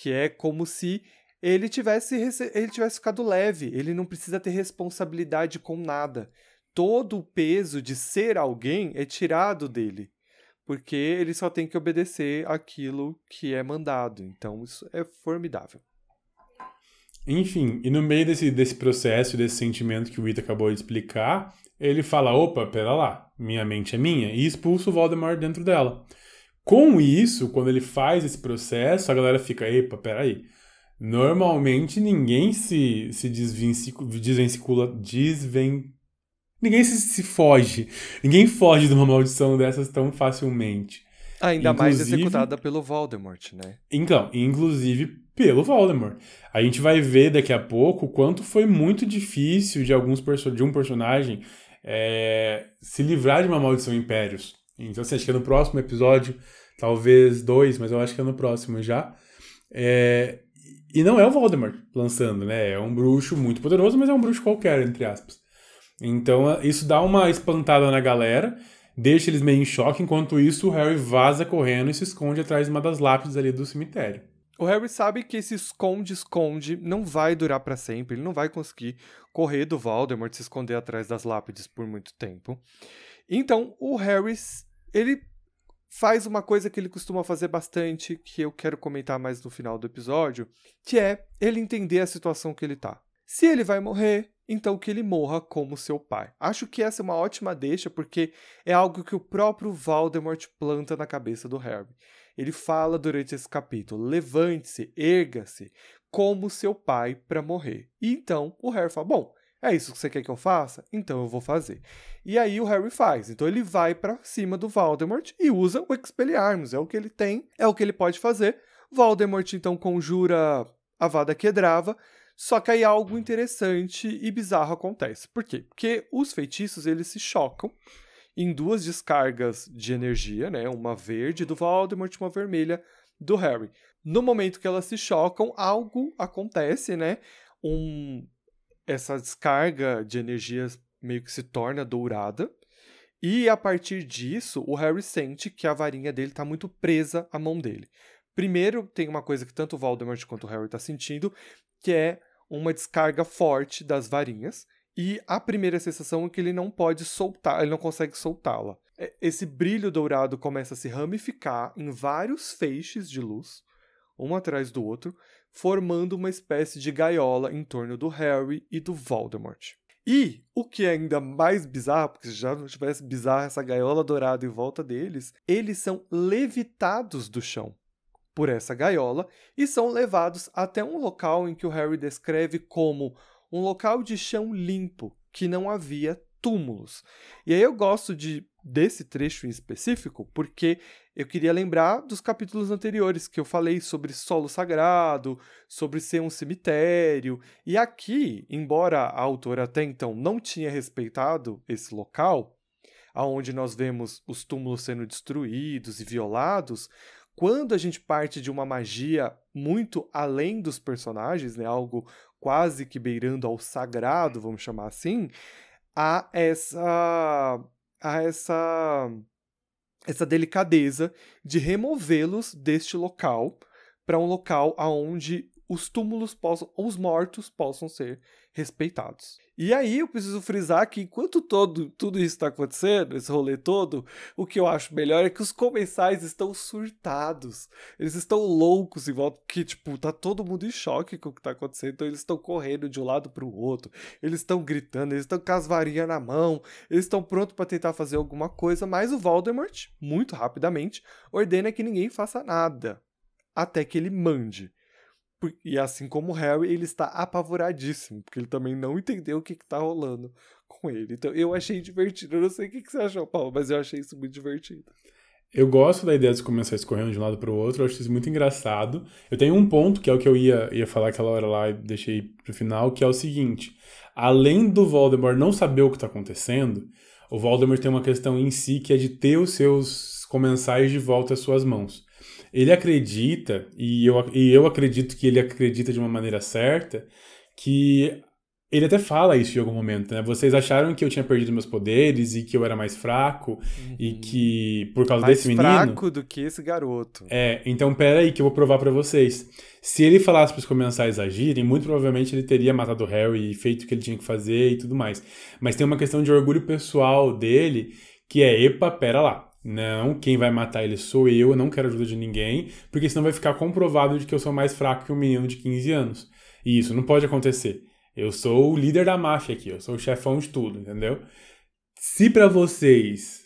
que é como se ele tivesse ele tivesse ficado leve, ele não precisa ter responsabilidade com nada. Todo o peso de ser alguém é tirado dele, porque ele só tem que obedecer aquilo que é mandado. Então isso é formidável. Enfim, e no meio desse, desse processo, desse sentimento que o Ita acabou de explicar, ele fala: opa, pera lá, minha mente é minha, e expulsa o Voldemort dentro dela. Com isso, quando ele faz esse processo, a galera fica, epa, peraí. Normalmente ninguém se, se desvencicula, desven... Ninguém se, se foge. Ninguém foge de uma maldição dessas tão facilmente. Ainda inclusive, mais executada pelo Voldemort, né? Então, inclusive pelo Voldemort. A gente vai ver daqui a pouco quanto foi muito difícil de alguns de um personagem é, se livrar de uma maldição Impérios. Então, assim, acho que é no próximo episódio, talvez dois, mas eu acho que é no próximo já. É... E não é o Voldemort lançando, né? É um bruxo muito poderoso, mas é um bruxo qualquer, entre aspas. Então, isso dá uma espantada na galera, deixa eles meio em choque, enquanto isso o Harry vaza correndo e se esconde atrás de uma das lápides ali do cemitério. O Harry sabe que esse esconde-esconde não vai durar para sempre, ele não vai conseguir correr do Voldemort, se esconder atrás das lápides por muito tempo. Então, o Harry ele faz uma coisa que ele costuma fazer bastante, que eu quero comentar mais no final do episódio, que é ele entender a situação que ele tá. Se ele vai morrer, então que ele morra como seu pai. Acho que essa é uma ótima deixa, porque é algo que o próprio Voldemort planta na cabeça do Harry. Ele fala durante esse capítulo: levante-se, erga-se, como seu pai para morrer. E então o Harry fala: bom, é isso que você quer que eu faça? Então eu vou fazer. E aí o Harry faz. Então ele vai para cima do Voldemort e usa o Expelliarmus. É o que ele tem, é o que ele pode fazer. Voldemort então conjura a Vada Quedrava. Só que aí algo interessante e bizarro acontece. Por quê? Porque os feitiços eles se chocam em duas descargas de energia, né? Uma verde do Voldemort e uma vermelha do Harry. No momento que elas se chocam, algo acontece, né? Um essa descarga de energias meio que se torna dourada. E a partir disso, o Harry sente que a varinha dele está muito presa à mão dele. Primeiro, tem uma coisa que tanto o Voldemort quanto o Harry está sentindo, que é uma descarga forte das varinhas. E a primeira sensação é que ele não pode soltar, ele não consegue soltá-la. é, esse brilho dourado começa a se ramificar em vários feixes de luz, um atrás do outro, formando uma espécie de gaiola em torno do Harry e do Voldemort. E o que é ainda mais bizarro, porque se já não tivesse bizarro essa gaiola dourada em volta deles, eles são levitados do chão por essa gaiola e são levados até um local em que o Harry descreve como um local de chão limpo, que não havia túmulos. E aí eu gosto de desse trecho em específico porque eu queria lembrar dos capítulos anteriores que eu falei sobre solo sagrado, sobre ser um cemitério. E aqui, embora a autora até então não tinha respeitado esse local, aonde nós vemos os túmulos sendo destruídos e violados, quando a gente parte de uma magia muito além dos personagens, né, algo quase que beirando ao sagrado, vamos chamar assim, há essa há essa essa delicadeza de removê-los deste local para um local aonde os túmulos possam, os mortos possam ser respeitados. E aí eu preciso frisar que enquanto todo, tudo isso está acontecendo, esse rolê todo, o que eu acho melhor é que os comensais estão surtados. Eles estão loucos em volta, que tipo, tá todo mundo em choque com o que está acontecendo, então eles estão correndo de um lado para o outro, eles estão gritando, eles estão com as varinhas na mão, eles estão prontos para tentar fazer alguma coisa, mas o Voldemort, muito rapidamente, ordena que ninguém faça nada, até que ele mande. E assim como o Harry, ele está apavoradíssimo, porque ele também não entendeu o que está rolando com ele. Então eu achei divertido. Eu não sei o que, que você achou, Paulo, mas eu achei isso muito divertido. Eu gosto da ideia de começar escorrendo de um lado para o outro, eu acho isso muito engraçado. Eu tenho um ponto, que é o que eu ia, ia falar aquela hora lá e deixei pro final, que é o seguinte: além do Voldemort não saber o que está acontecendo, o Voldemort tem uma questão em si que é de ter os seus comensais de volta às suas mãos ele acredita, e eu, e eu acredito que ele acredita de uma maneira certa, que ele até fala isso em algum momento, né? Vocês acharam que eu tinha perdido meus poderes e que eu era mais fraco uhum. e que por causa mais desse menino. Mais fraco do que esse garoto. É, então pera aí que eu vou provar para vocês. Se ele falasse para os comensais agirem, muito provavelmente ele teria matado o Harry e feito o que ele tinha que fazer e tudo mais. Mas tem uma questão de orgulho pessoal dele que é, epa, pera lá. Não, quem vai matar ele sou eu, eu não quero ajuda de ninguém, porque senão vai ficar comprovado de que eu sou mais fraco que um menino de 15 anos. E isso não pode acontecer. Eu sou o líder da máfia aqui, eu sou o chefão de tudo, entendeu? Se para vocês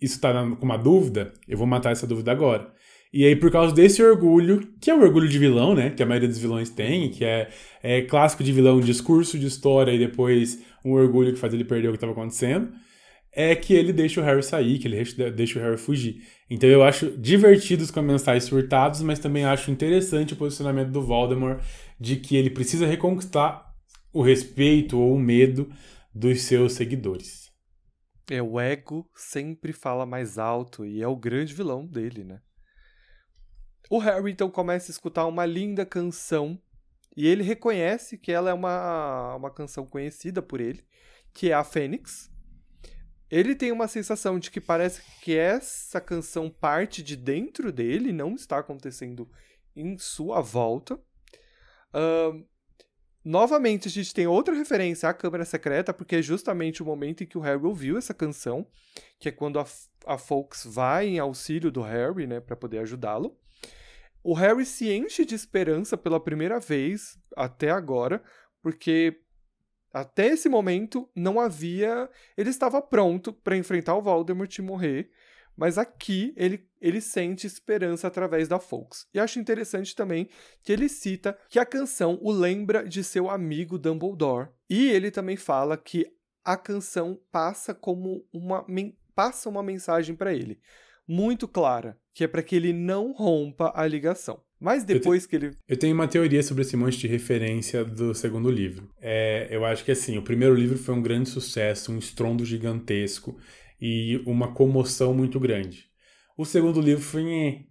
isso tá com uma dúvida, eu vou matar essa dúvida agora. E aí, por causa desse orgulho, que é o orgulho de vilão, né? Que a maioria dos vilões tem, que é, é clássico de vilão, discurso de história e depois um orgulho que faz ele perder o que estava acontecendo é que ele deixa o Harry sair, que ele deixa o Harry fugir. Então eu acho divertido os comensais surtados, mas também acho interessante o posicionamento do Voldemort de que ele precisa reconquistar o respeito ou o medo dos seus seguidores. É, o ego sempre fala mais alto e é o grande vilão dele, né? O Harry então começa a escutar uma linda canção e ele reconhece que ela é uma, uma canção conhecida por ele, que é a Fênix, ele tem uma sensação de que parece que essa canção parte de dentro dele, não está acontecendo em sua volta. Uh, novamente, a gente tem outra referência à Câmara Secreta, porque é justamente o momento em que o Harry ouviu essa canção, que é quando a, a Folks vai em auxílio do Harry, né, para poder ajudá-lo. O Harry se enche de esperança pela primeira vez até agora, porque até esse momento não havia. Ele estava pronto para enfrentar o Voldemort e morrer. Mas aqui ele, ele sente esperança através da Fox. E acho interessante também que ele cita que a canção o lembra de seu amigo Dumbledore. E ele também fala que a canção passa como uma passa uma mensagem para ele, muito clara, que é para que ele não rompa a ligação. Mas depois te, que ele. Eu tenho uma teoria sobre esse monte de referência do segundo livro. É, eu acho que assim, o primeiro livro foi um grande sucesso, um estrondo gigantesco e uma comoção muito grande. O segundo livro foi.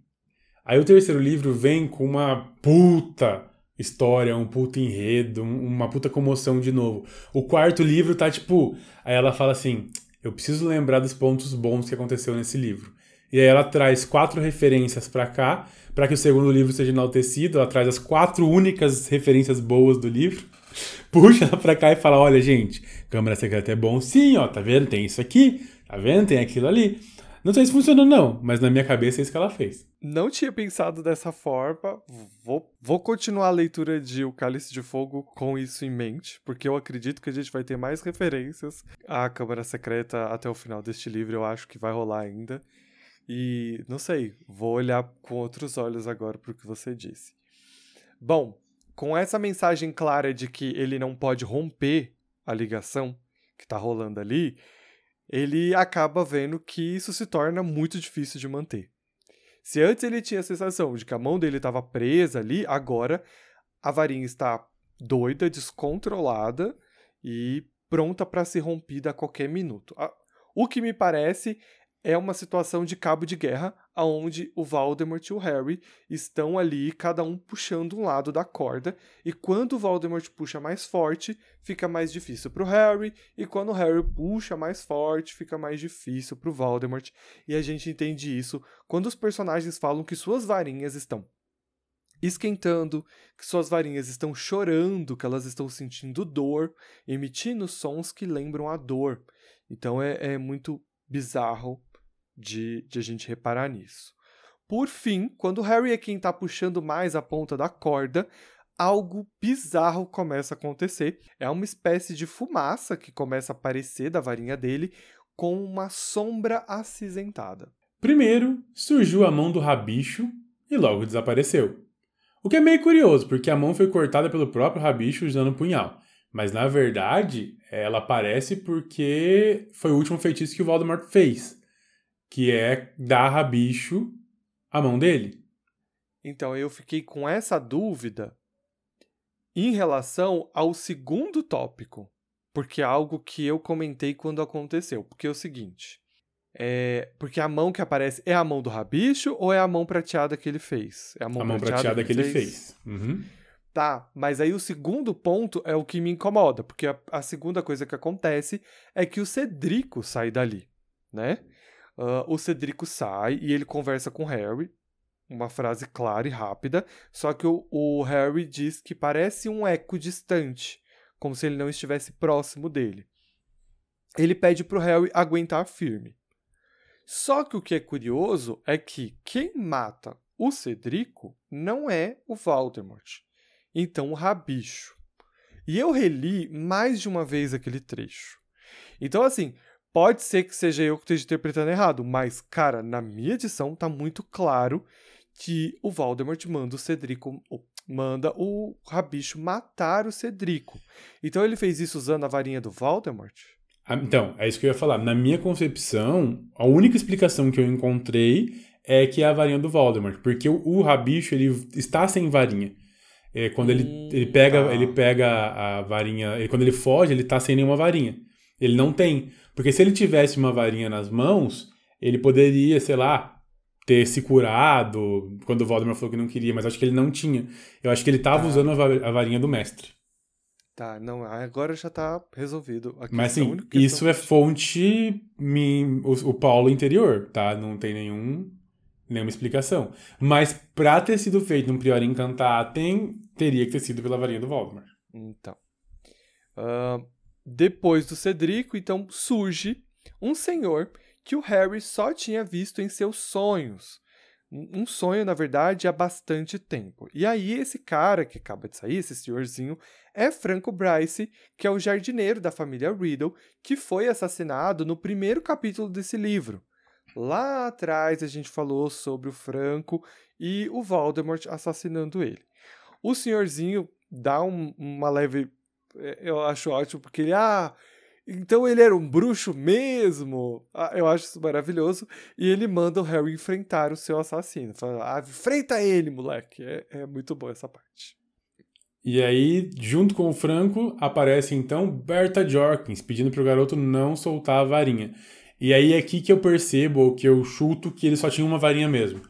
Aí o terceiro livro vem com uma puta história, um puta enredo, uma puta comoção de novo. O quarto livro tá tipo. Aí ela fala assim: eu preciso lembrar dos pontos bons que aconteceu nesse livro. E aí ela traz quatro referências para cá para que o segundo livro seja enaltecido, ela traz as quatro únicas referências boas do livro, <laughs> puxa ela pra cá e fala: olha, gente, Câmara Secreta é bom sim, ó, tá vendo? Tem isso aqui, tá vendo? Tem aquilo ali. Não sei se funcionou, não, mas na minha cabeça é isso que ela fez. Não tinha pensado dessa forma. Vou, vou continuar a leitura de O Cálice de Fogo com isso em mente, porque eu acredito que a gente vai ter mais referências à Câmara Secreta até o final deste livro. Eu acho que vai rolar ainda. E não sei, vou olhar com outros olhos agora para o que você disse. Bom, com essa mensagem clara de que ele não pode romper a ligação que está rolando ali, ele acaba vendo que isso se torna muito difícil de manter. Se antes ele tinha a sensação de que a mão dele estava presa ali, agora a varinha está doida, descontrolada e pronta para ser rompida a qualquer minuto. O que me parece é uma situação de cabo de guerra, onde o Voldemort e o Harry estão ali, cada um puxando um lado da corda, e quando o Voldemort puxa mais forte, fica mais difícil para o Harry, e quando o Harry puxa mais forte, fica mais difícil para o Voldemort. E a gente entende isso quando os personagens falam que suas varinhas estão esquentando, que suas varinhas estão chorando, que elas estão sentindo dor, emitindo sons que lembram a dor. Então é, é muito bizarro de, de a gente reparar nisso. Por fim, quando Harry é quem está puxando mais a ponta da corda, algo bizarro começa a acontecer. É uma espécie de fumaça que começa a aparecer da varinha dele com uma sombra acinzentada. Primeiro, surgiu a mão do rabicho e logo desapareceu. O que é meio curioso, porque a mão foi cortada pelo próprio rabicho usando o punhal. Mas na verdade, ela aparece porque foi o último feitiço que o Voldemort fez que é dar rabicho à mão dele. Então eu fiquei com essa dúvida em relação ao segundo tópico, porque é algo que eu comentei quando aconteceu. Porque é o seguinte: é, porque a mão que aparece é a mão do rabicho ou é a mão prateada que ele fez? É a mão, a mão prateada, prateada que, que, ele fez. fez. Uhum. Tá, mas aí o segundo ponto é o que me incomoda, porque a, a segunda coisa que acontece é que o Cedrico sai dali, né? Uh, o Cedrico sai e ele conversa com Harry. Uma frase clara e rápida. Só que o, o Harry diz que parece um eco distante, como se ele não estivesse próximo dele. Ele pede para o Harry aguentar firme. Só que o que é curioso é que quem mata o Cedrico não é o Voldemort, então o Rabicho. E eu reli mais de uma vez aquele trecho. Então, assim, Pode ser que seja eu que esteja interpretando errado, mas, cara, na minha edição tá muito claro que o Voldemort manda o Cedrico, manda o Rabicho matar o Cedrico. Então ele fez isso usando a varinha do Voldemort? Ah, então, é isso que eu ia falar. Na minha concepção, a única explicação que eu encontrei é que é a varinha do Voldemort, porque o, o Rabicho ele está sem varinha. É, quando ele, hum, ele pega tá. ele pega a varinha, ele, quando ele foge, ele está sem nenhuma varinha. Ele não tem. Porque se ele tivesse uma varinha nas mãos, ele poderia, sei lá, ter se curado quando o Voldemort falou que não queria, mas acho que ele não tinha. Eu acho que ele estava tá. usando a varinha do mestre. Tá, não, agora já tá resolvido. mas assim, isso é fonte o, o Paulo interior, tá? Não tem nenhum nenhuma explicação. Mas pra ter sido feito num Prior Encantatem, teria que ter sido pela varinha do Voldemort. Então. Uh, depois do Cedrico, então, surge um senhor que o Harry só tinha visto em seus sonhos. Um sonho, na verdade, há bastante tempo. E aí, esse cara que acaba de sair, esse senhorzinho, é Franco Bryce, que é o jardineiro da família Riddle, que foi assassinado no primeiro capítulo desse livro. Lá atrás a gente falou sobre o Franco e o Voldemort assassinando ele. O senhorzinho dá um, uma leve eu acho ótimo, porque ele, ah, então ele era um bruxo mesmo. Ah, eu acho isso maravilhoso. E ele manda o Harry enfrentar o seu assassino. Fala, ah, enfrenta ele, moleque. É, é muito boa essa parte. E aí, junto com o Franco, aparece então Berta Jorkins, pedindo pro garoto não soltar a varinha. E aí é aqui que eu percebo, ou que eu chuto, que ele só tinha uma varinha mesmo.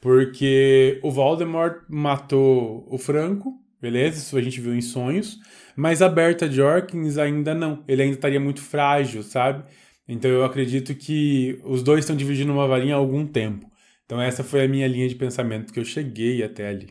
Porque o Voldemort matou o Franco, beleza? Isso a gente viu em sonhos. Mas a Berta Jorkins ainda não. Ele ainda estaria muito frágil, sabe? Então eu acredito que os dois estão dividindo uma varinha há algum tempo. Então essa foi a minha linha de pensamento que eu cheguei até ali.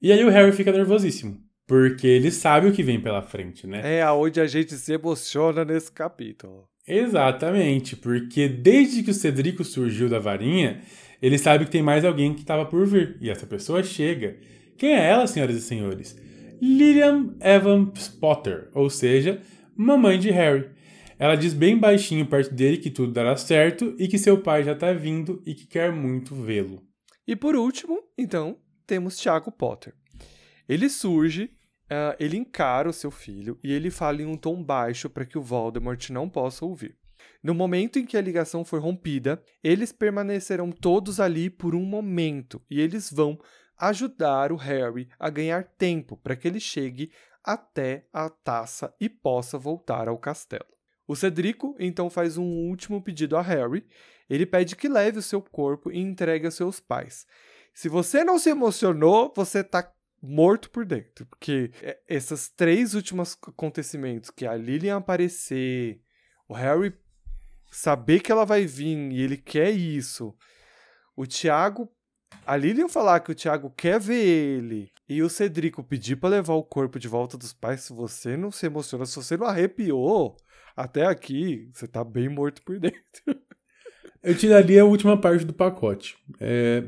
E aí o Harry fica nervosíssimo, Porque ele sabe o que vem pela frente, né? É aonde a gente se emociona nesse capítulo. Exatamente, porque desde que o Cedrico surgiu da varinha, ele sabe que tem mais alguém que estava por vir. E essa pessoa chega. Quem é ela, senhoras e senhores? Lillian Evans Potter, ou seja, mamãe de Harry. Ela diz bem baixinho perto dele que tudo dará certo e que seu pai já está vindo e que quer muito vê-lo. E por último, então, temos Tiago Potter. Ele surge uh, ele encara o seu filho e ele fala em um tom baixo para que o Voldemort não possa ouvir. No momento em que a ligação for rompida, eles permanecerão todos ali por um momento e eles vão ajudar o Harry a ganhar tempo para que ele chegue até a taça e possa voltar ao castelo. O Cedrico então faz um último pedido a Harry. Ele pede que leve o seu corpo e entregue a seus pais. Se você não se emocionou, você está morto por dentro. Porque é, esses três últimos acontecimentos, que a Lilian aparecer, o Harry saber que ela vai vir e ele quer isso, o Tiago. A Lilian falar que o Tiago quer ver ele e o Cedrico pedir para levar o corpo de volta dos pais, se você não se emociona, se você não arrepiou até aqui, você tá bem morto por <laughs> dentro. Eu tiraria a última parte do pacote. É,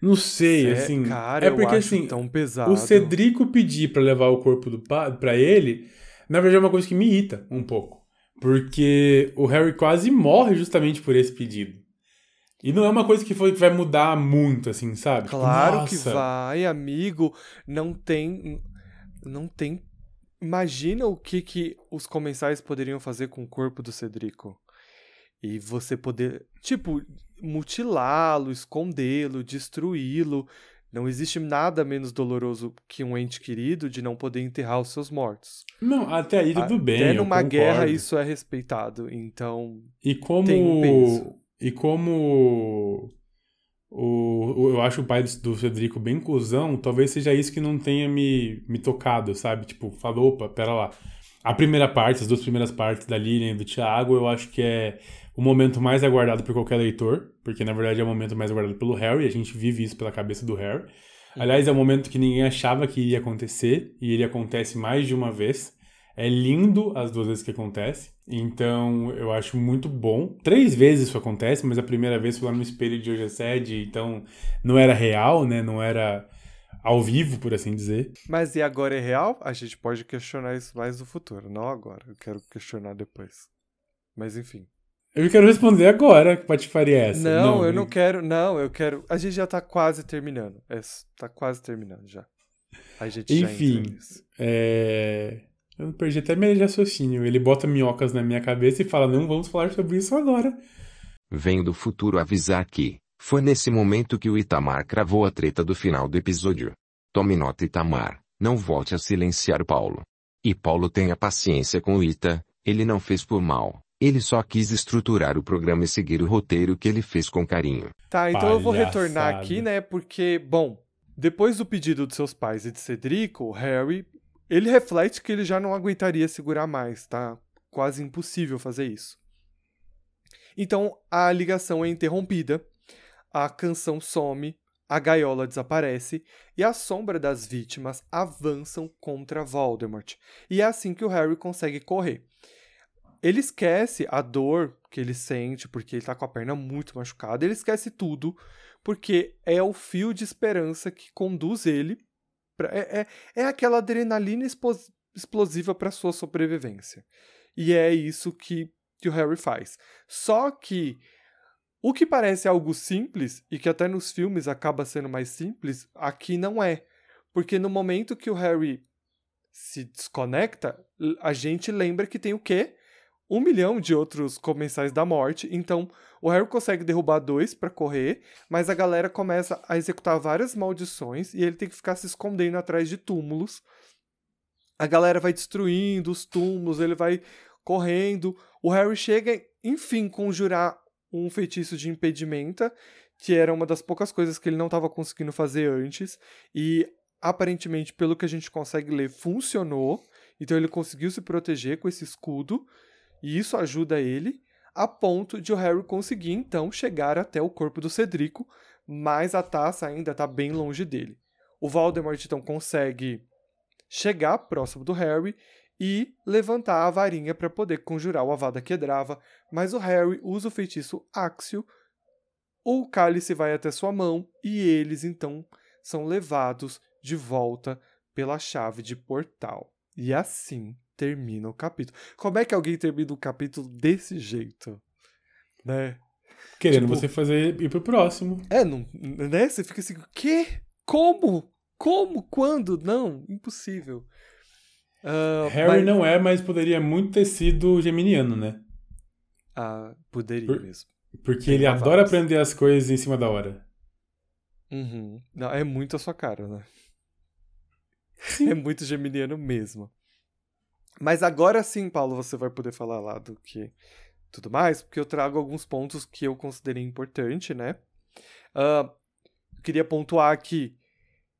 não sei, assim. Cara, é porque assim, tão pesado. o Cedrico pedir para levar o corpo do padre para ele, na verdade é uma coisa que me irrita um pouco, porque o Harry quase morre justamente por esse pedido. E não é uma coisa que, foi, que vai mudar muito, assim, sabe? Tipo, claro tipo, que vai, amigo. Não tem. Não tem. Imagina o que, que os comensais poderiam fazer com o corpo do Cedrico. E você poder. Tipo, mutilá-lo, escondê-lo, destruí-lo. Não existe nada menos doloroso que um ente querido de não poder enterrar os seus mortos. Não, até aí tudo até bem. Até numa guerra isso é respeitado. Então. E como. Tem um peso. E como. O, o, eu acho o pai do Federico bem cuzão, talvez seja isso que não tenha me, me tocado, sabe? Tipo, falou, opa, pera lá. A primeira parte, as duas primeiras partes da Lilian e do Thiago, eu acho que é o momento mais aguardado por qualquer leitor, porque na verdade é o momento mais aguardado pelo Harry, a gente vive isso pela cabeça do Harry. Aliás, é o momento que ninguém achava que iria acontecer, e ele acontece mais de uma vez. É lindo as duas vezes que acontece. Então, eu acho muito bom. Três vezes isso acontece, mas a primeira vez foi lá no espelho de hoje sede, então não era real, né? Não era ao vivo, por assim dizer. Mas e agora é real? A gente pode questionar isso mais no futuro, não agora. Eu quero questionar depois. Mas enfim. Eu quero responder agora que patifaria é essa. Não, não eu não quero. Não, eu quero. A gente já tá quase terminando. É, tá quase terminando já. A gente Enfim, já é... Eu perdi até meu raciocínio. Ele bota minhocas na minha cabeça e fala: não vamos falar sobre isso agora. Venho do futuro avisar que foi nesse momento que o Itamar cravou a treta do final do episódio. Tome nota, Itamar. Não volte a silenciar Paulo. E Paulo tenha paciência com o Ita, ele não fez por mal. Ele só quis estruturar o programa e seguir o roteiro que ele fez com carinho. Tá, então Palhaçada. eu vou retornar aqui, né? Porque, bom, depois do pedido de seus pais e de Cedrico, Harry, ele reflete que ele já não aguentaria segurar mais, tá? Quase impossível fazer isso. Então a ligação é interrompida, a canção some, a gaiola desaparece e a sombra das vítimas avançam contra Voldemort. E é assim que o Harry consegue correr ele esquece a dor que ele sente, porque ele tá com a perna muito machucada, ele esquece tudo, porque é o fio de esperança que conduz ele. Pra, é, é, é aquela adrenalina explosiva para sua sobrevivência. E é isso que, que o Harry faz. Só que o que parece algo simples, e que até nos filmes acaba sendo mais simples, aqui não é. Porque no momento que o Harry se desconecta, a gente lembra que tem o quê? um milhão de outros comensais da morte. Então, o Harry consegue derrubar dois para correr, mas a galera começa a executar várias maldições e ele tem que ficar se escondendo atrás de túmulos. A galera vai destruindo os túmulos, ele vai correndo. O Harry chega, enfim, conjurar um feitiço de impedimenta, que era uma das poucas coisas que ele não estava conseguindo fazer antes, e aparentemente, pelo que a gente consegue ler, funcionou. Então ele conseguiu se proteger com esse escudo. E isso ajuda ele a ponto de o Harry conseguir então chegar até o corpo do Cedrico, mas a taça ainda está bem longe dele. O Voldemort então consegue chegar próximo do Harry e levantar a varinha para poder conjurar o Avada Kedavra, mas o Harry usa o feitiço Axio, o cálice vai até sua mão e eles então são levados de volta pela chave de portal. E assim termina o capítulo. Como é que alguém termina o capítulo desse jeito? Né? Querendo Tipo- você fazer ir pro próximo. É, não, né? Você fica assim, o quê? Como? Como? Quando? Não, impossível. Ah, Harry mas- não é, mas poderia muito ter sido geminiano, né? Ah, poderia Por- mesmo. Porque Tem ele adora aprender as coisas em cima da hora. Uhum. Não, é muito a sua cara, né? É muito geminiano mesmo. Mas agora sim, Paulo, você vai poder falar lá do que tudo mais, porque eu trago alguns pontos que eu considerei importante, né? Ah, queria pontuar que,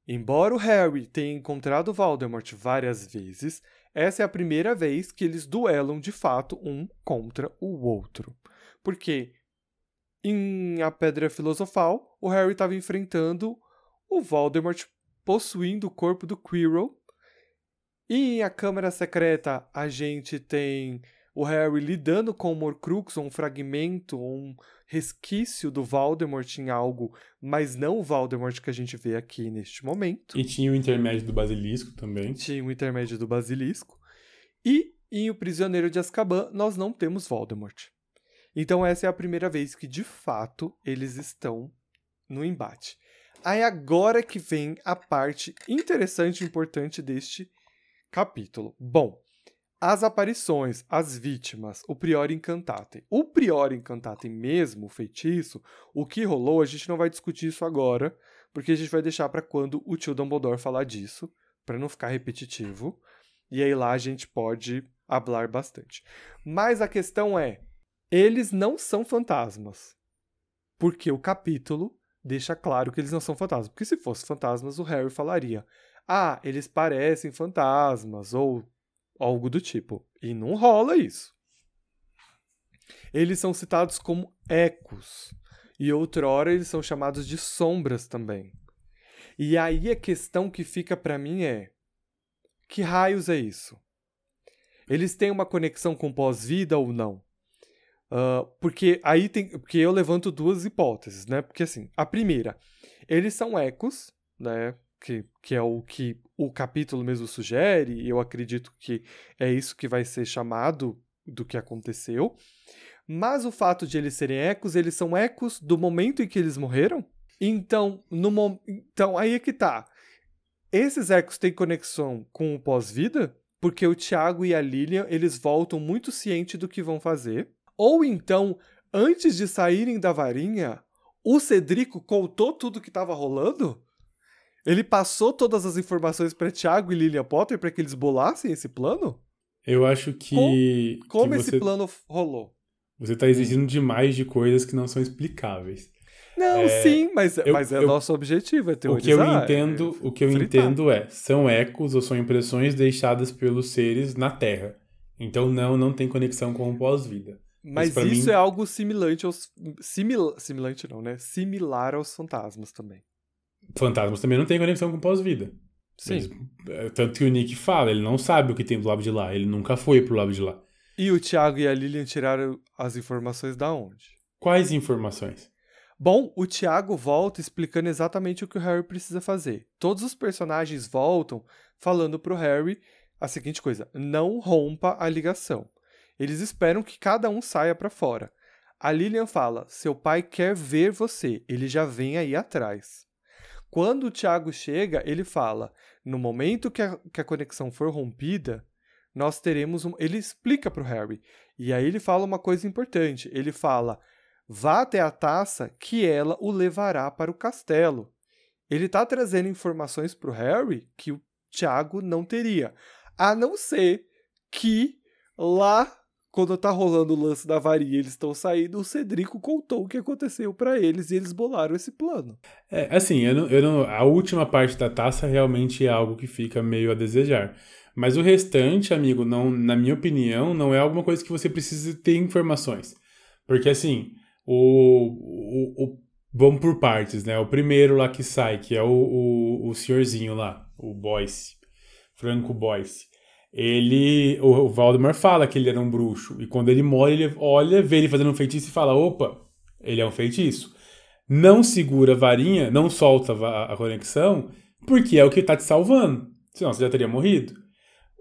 embora o Harry tenha encontrado Voldemort várias vezes, essa é a primeira vez que eles duelam de fato um contra o outro. Porque em A Pedra Filosofal, o Harry estava enfrentando o Voldemort possuindo o corpo do Quirrell. E em A Câmara Secreta, a gente tem o Harry lidando com o Horcrux, um fragmento, um resquício do Voldemort em algo, mas não o Voldemort que a gente vê aqui neste momento. E tinha o intermédio do basilisco também. Tinha o intermédio do Basilisco. E em O Prisioneiro de Azkaban, nós não temos Voldemort. Então essa é a primeira vez que, de fato, eles estão no embate. Aí agora que vem a parte interessante e importante deste capítulo. Bom, as aparições, as vítimas, o Prior Incantatem. O Prior Incantatem mesmo, o feitiço, o que rolou, a gente não vai discutir isso agora, porque a gente vai deixar para quando o tio Dumbledore falar disso, para não ficar repetitivo. E aí lá a gente pode hablar bastante. Mas a questão é, eles não são fantasmas. Porque o capítulo deixa claro que eles não são fantasmas. Porque se fossem fantasmas, o Harry falaria: "Ah, eles parecem fantasmas" ou algo do tipo. E não rola isso. Eles são citados como ecos. E outrora eles são chamados de sombras também. E aí a questão que fica pra mim é: que raios é isso? Eles têm uma conexão com pós-vida ou não? Ah, porque aí tem. Porque eu levanto duas hipóteses, né? Porque assim, a primeira, eles são ecos, né? Que, que é o que o capítulo mesmo sugere, e eu acredito que é isso que vai ser chamado do que aconteceu. Mas o fato de eles serem ecos, eles são ecos do momento em que eles morreram? Então, no então aí é que tá. Esses ecos têm conexão com o pós-vida? Porque o Tiago e a Lilian, eles voltam muito cientes do que vão fazer. Ou então, antes de saírem da varinha, o Cedrico contou tudo que estava rolando? Ele passou todas as informações para Tiago e Lilian Potter para que eles bolassem esse plano? Eu acho que. Como que esse você, plano rolou? Você tá exigindo demais de coisas que não são explicáveis. Não, É, sim, mas, eu- mas é eu- nosso objetivo, é O teorizar. que eu é entendo, o que eu fritar. entendo é, são ecos ou são impressões deixadas pelos seres na Terra. Então não, não tem conexão com o pós-vida. Mas pra isso mim- é algo similante aos. Simil, similante não, né? Similar aos fantasmas também. Fantasmas também não tem conexão com pós-vida. Sim. Eles- é, tanto que o Nick fala, ele não sabe o que tem do lado de lá, ele nunca foi pro lado de lá. E o Thiago e a Lilian tiraram as informações da onde? Quais informações? Bom, o Thiago volta explicando exatamente o que o Harry precisa fazer. Todos os personagens voltam falando pro Harry a seguinte coisa: não rompa a ligação. Eles esperam que cada um saia pra fora. A Lilian fala: seu pai quer ver você, ele já vem aí atrás. Quando o Thiago chega, ele fala: no momento que a, que a conexão for rompida, nós teremos um. Ele explica pro Harry. E aí ele fala uma coisa importante. Ele fala: vá até a taça que ela o levará para o castelo. Ele está trazendo informações para o Harry que o Tiago não teria. A não ser que lá, quando tá rolando o lance da varinha eles estão saindo, o Cedrico contou o que aconteceu para eles e eles bolaram esse plano. É, assim, eu não, eu não- a última parte da taça realmente é algo que fica meio a desejar. Mas o restante, amigo, não, na minha opinião, não é alguma coisa que você precisa ter informações. Porque assim, o, o, o- vamos por partes, né? O primeiro lá que sai, que é o, o, o senhorzinho lá, o Boyce. Franco Boyce. Ele. O, Valdemar fala que ele era um bruxo. E quando ele morre, ele olha, vê ele fazendo um feitiço e fala: opa, ele é um feitiço. Não segura a varinha, não solta a, conexão, porque é o que tá te salvando. Senão você já teria morrido.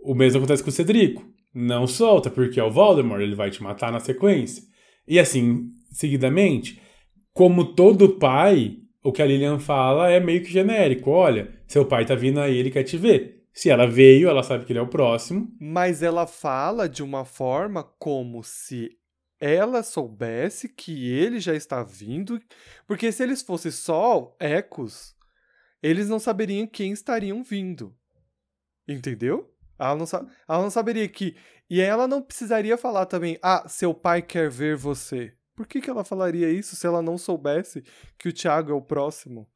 O mesmo acontece com o Cedrico. Não solta, porque é o Voldemort, ele vai te matar na sequência. E assim, seguidamente, como todo pai, o que a Lilian fala é meio que genérico. Olha, seu pai tá vindo aí, ele quer te ver. Se ela veio, ela sabe que ele é o próximo. Mas ela fala de uma forma como se ela soubesse que ele já está vindo. Porque se eles fossem só ecos, eles não saberiam quem estariam vindo. Entendeu? Ela não, ela não saberia que. E ela não precisaria falar também, ah, seu pai quer ver você. Por que, que ela falaria isso se ela não soubesse que o Thiago é o próximo?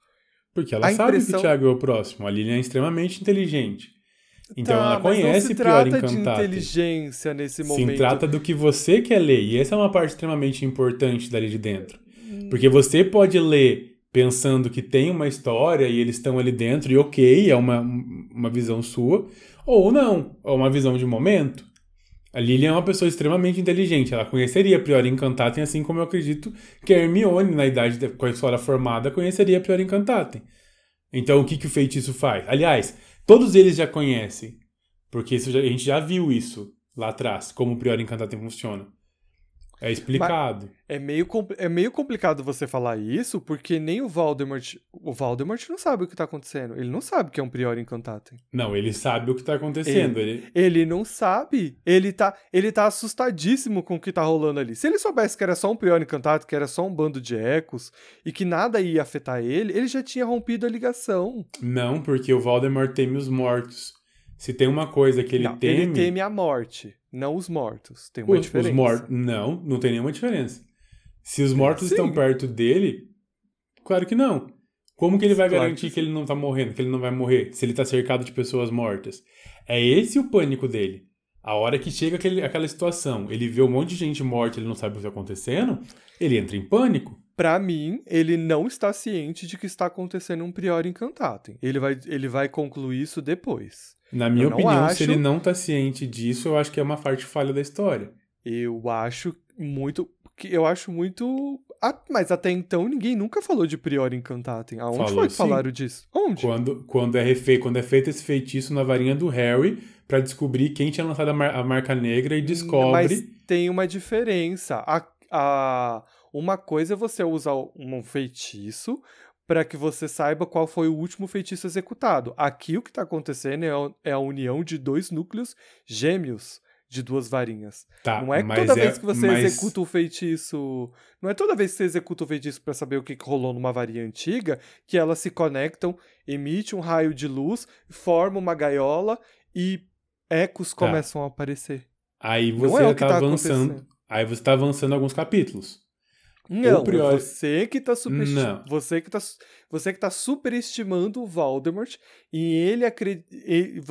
Porque ela A sabe impressão- que o Thiago é o próximo. A Lilian é extremamente inteligente. Então Tá, ela mas não conhece se Prior trata de inteligência nesse Se momento. trata do que você quer ler. E essa é uma parte extremamente importante dali de dentro. Porque você pode ler pensando que tem uma história e eles estão ali dentro e ok, é uma, uma visão sua. Ou não, é uma visão de momento. A Lilian é uma pessoa extremamente inteligente. Ela conheceria a Priori Encantatem, assim como eu acredito que a Hermione, na idade de, com a história formada, conheceria a Priori Encantatem. Então, o que, que o feitiço faz? Aliás, todos eles já conhecem. Porque já- a gente já viu isso lá atrás, como o Priori Encantatem funciona. É explicado. É meio, é meio complicado você falar isso, porque nem o Voldemort. O Voldemort não sabe o que tá acontecendo. Ele não sabe que é um Prior Encantatem. Não, ele sabe o que tá acontecendo. Ele... Ele não sabe. Ele tá, ele tá assustadíssimo com o que tá rolando ali. Se ele soubesse que era só um Prior Encantado, que era só um bando de ecos, e que nada ia afetar ele, ele já tinha rompido a ligação. Não, porque o Voldemort teme os mortos. Se tem uma coisa que ele Não, teme. ele teme a morte, não os mortos. Tem uma os, os diferença. mortos. Não, não tem nenhuma diferença. Se os mortos sim. estão perto dele, claro que não. Como que ele vai Claro garantir que que, ele não tá morrendo, que ele não vai morrer, se ele tá cercado de pessoas mortas? É esse o pânico dele. A hora que chega aquele, aquela situação, ele vê um monte de gente morta, ele não sabe o que tá acontecendo, ele entra em pânico. Pra mim, ele não está ciente de que está acontecendo um Prior Encantatem. Ele vai, ele vai concluir isso depois. Na minha Eu opinião, acho- se ele não tá ciente disso, eu acho que é uma parte falha da história. Eu acho muito. Eu acho muito. Ah, mas até então ninguém nunca falou de Prior Encantatem. Aonde Falou foi que sim. falaram disso? Onde? Quando, quando, é refe... quando é feito esse feitiço na varinha do Harry pra descobrir quem tinha lançado a, mar- a marca negra e descobre. Mas tem uma diferença. A, a, uma coisa é você usar um feitiço para que você saiba qual foi o último feitiço executado. Aqui o que está acontecendo é, é a união de dois núcleos gêmeos de duas varinhas. Tá, não é toda é- vez que você mas- executa o feitiço. Não é toda vez que você executa o feitiço para saber o que rolou numa varinha antiga que elas se conectam, emite um raio de luz, forma uma gaiola e ecos começam a aparecer. Aí Não você é o que tá tá avançando. Aí você tá avançando alguns capítulos. Não, priori- é você que tá superesti- Não. você que tá você que tá superestimando o Voldemort e ele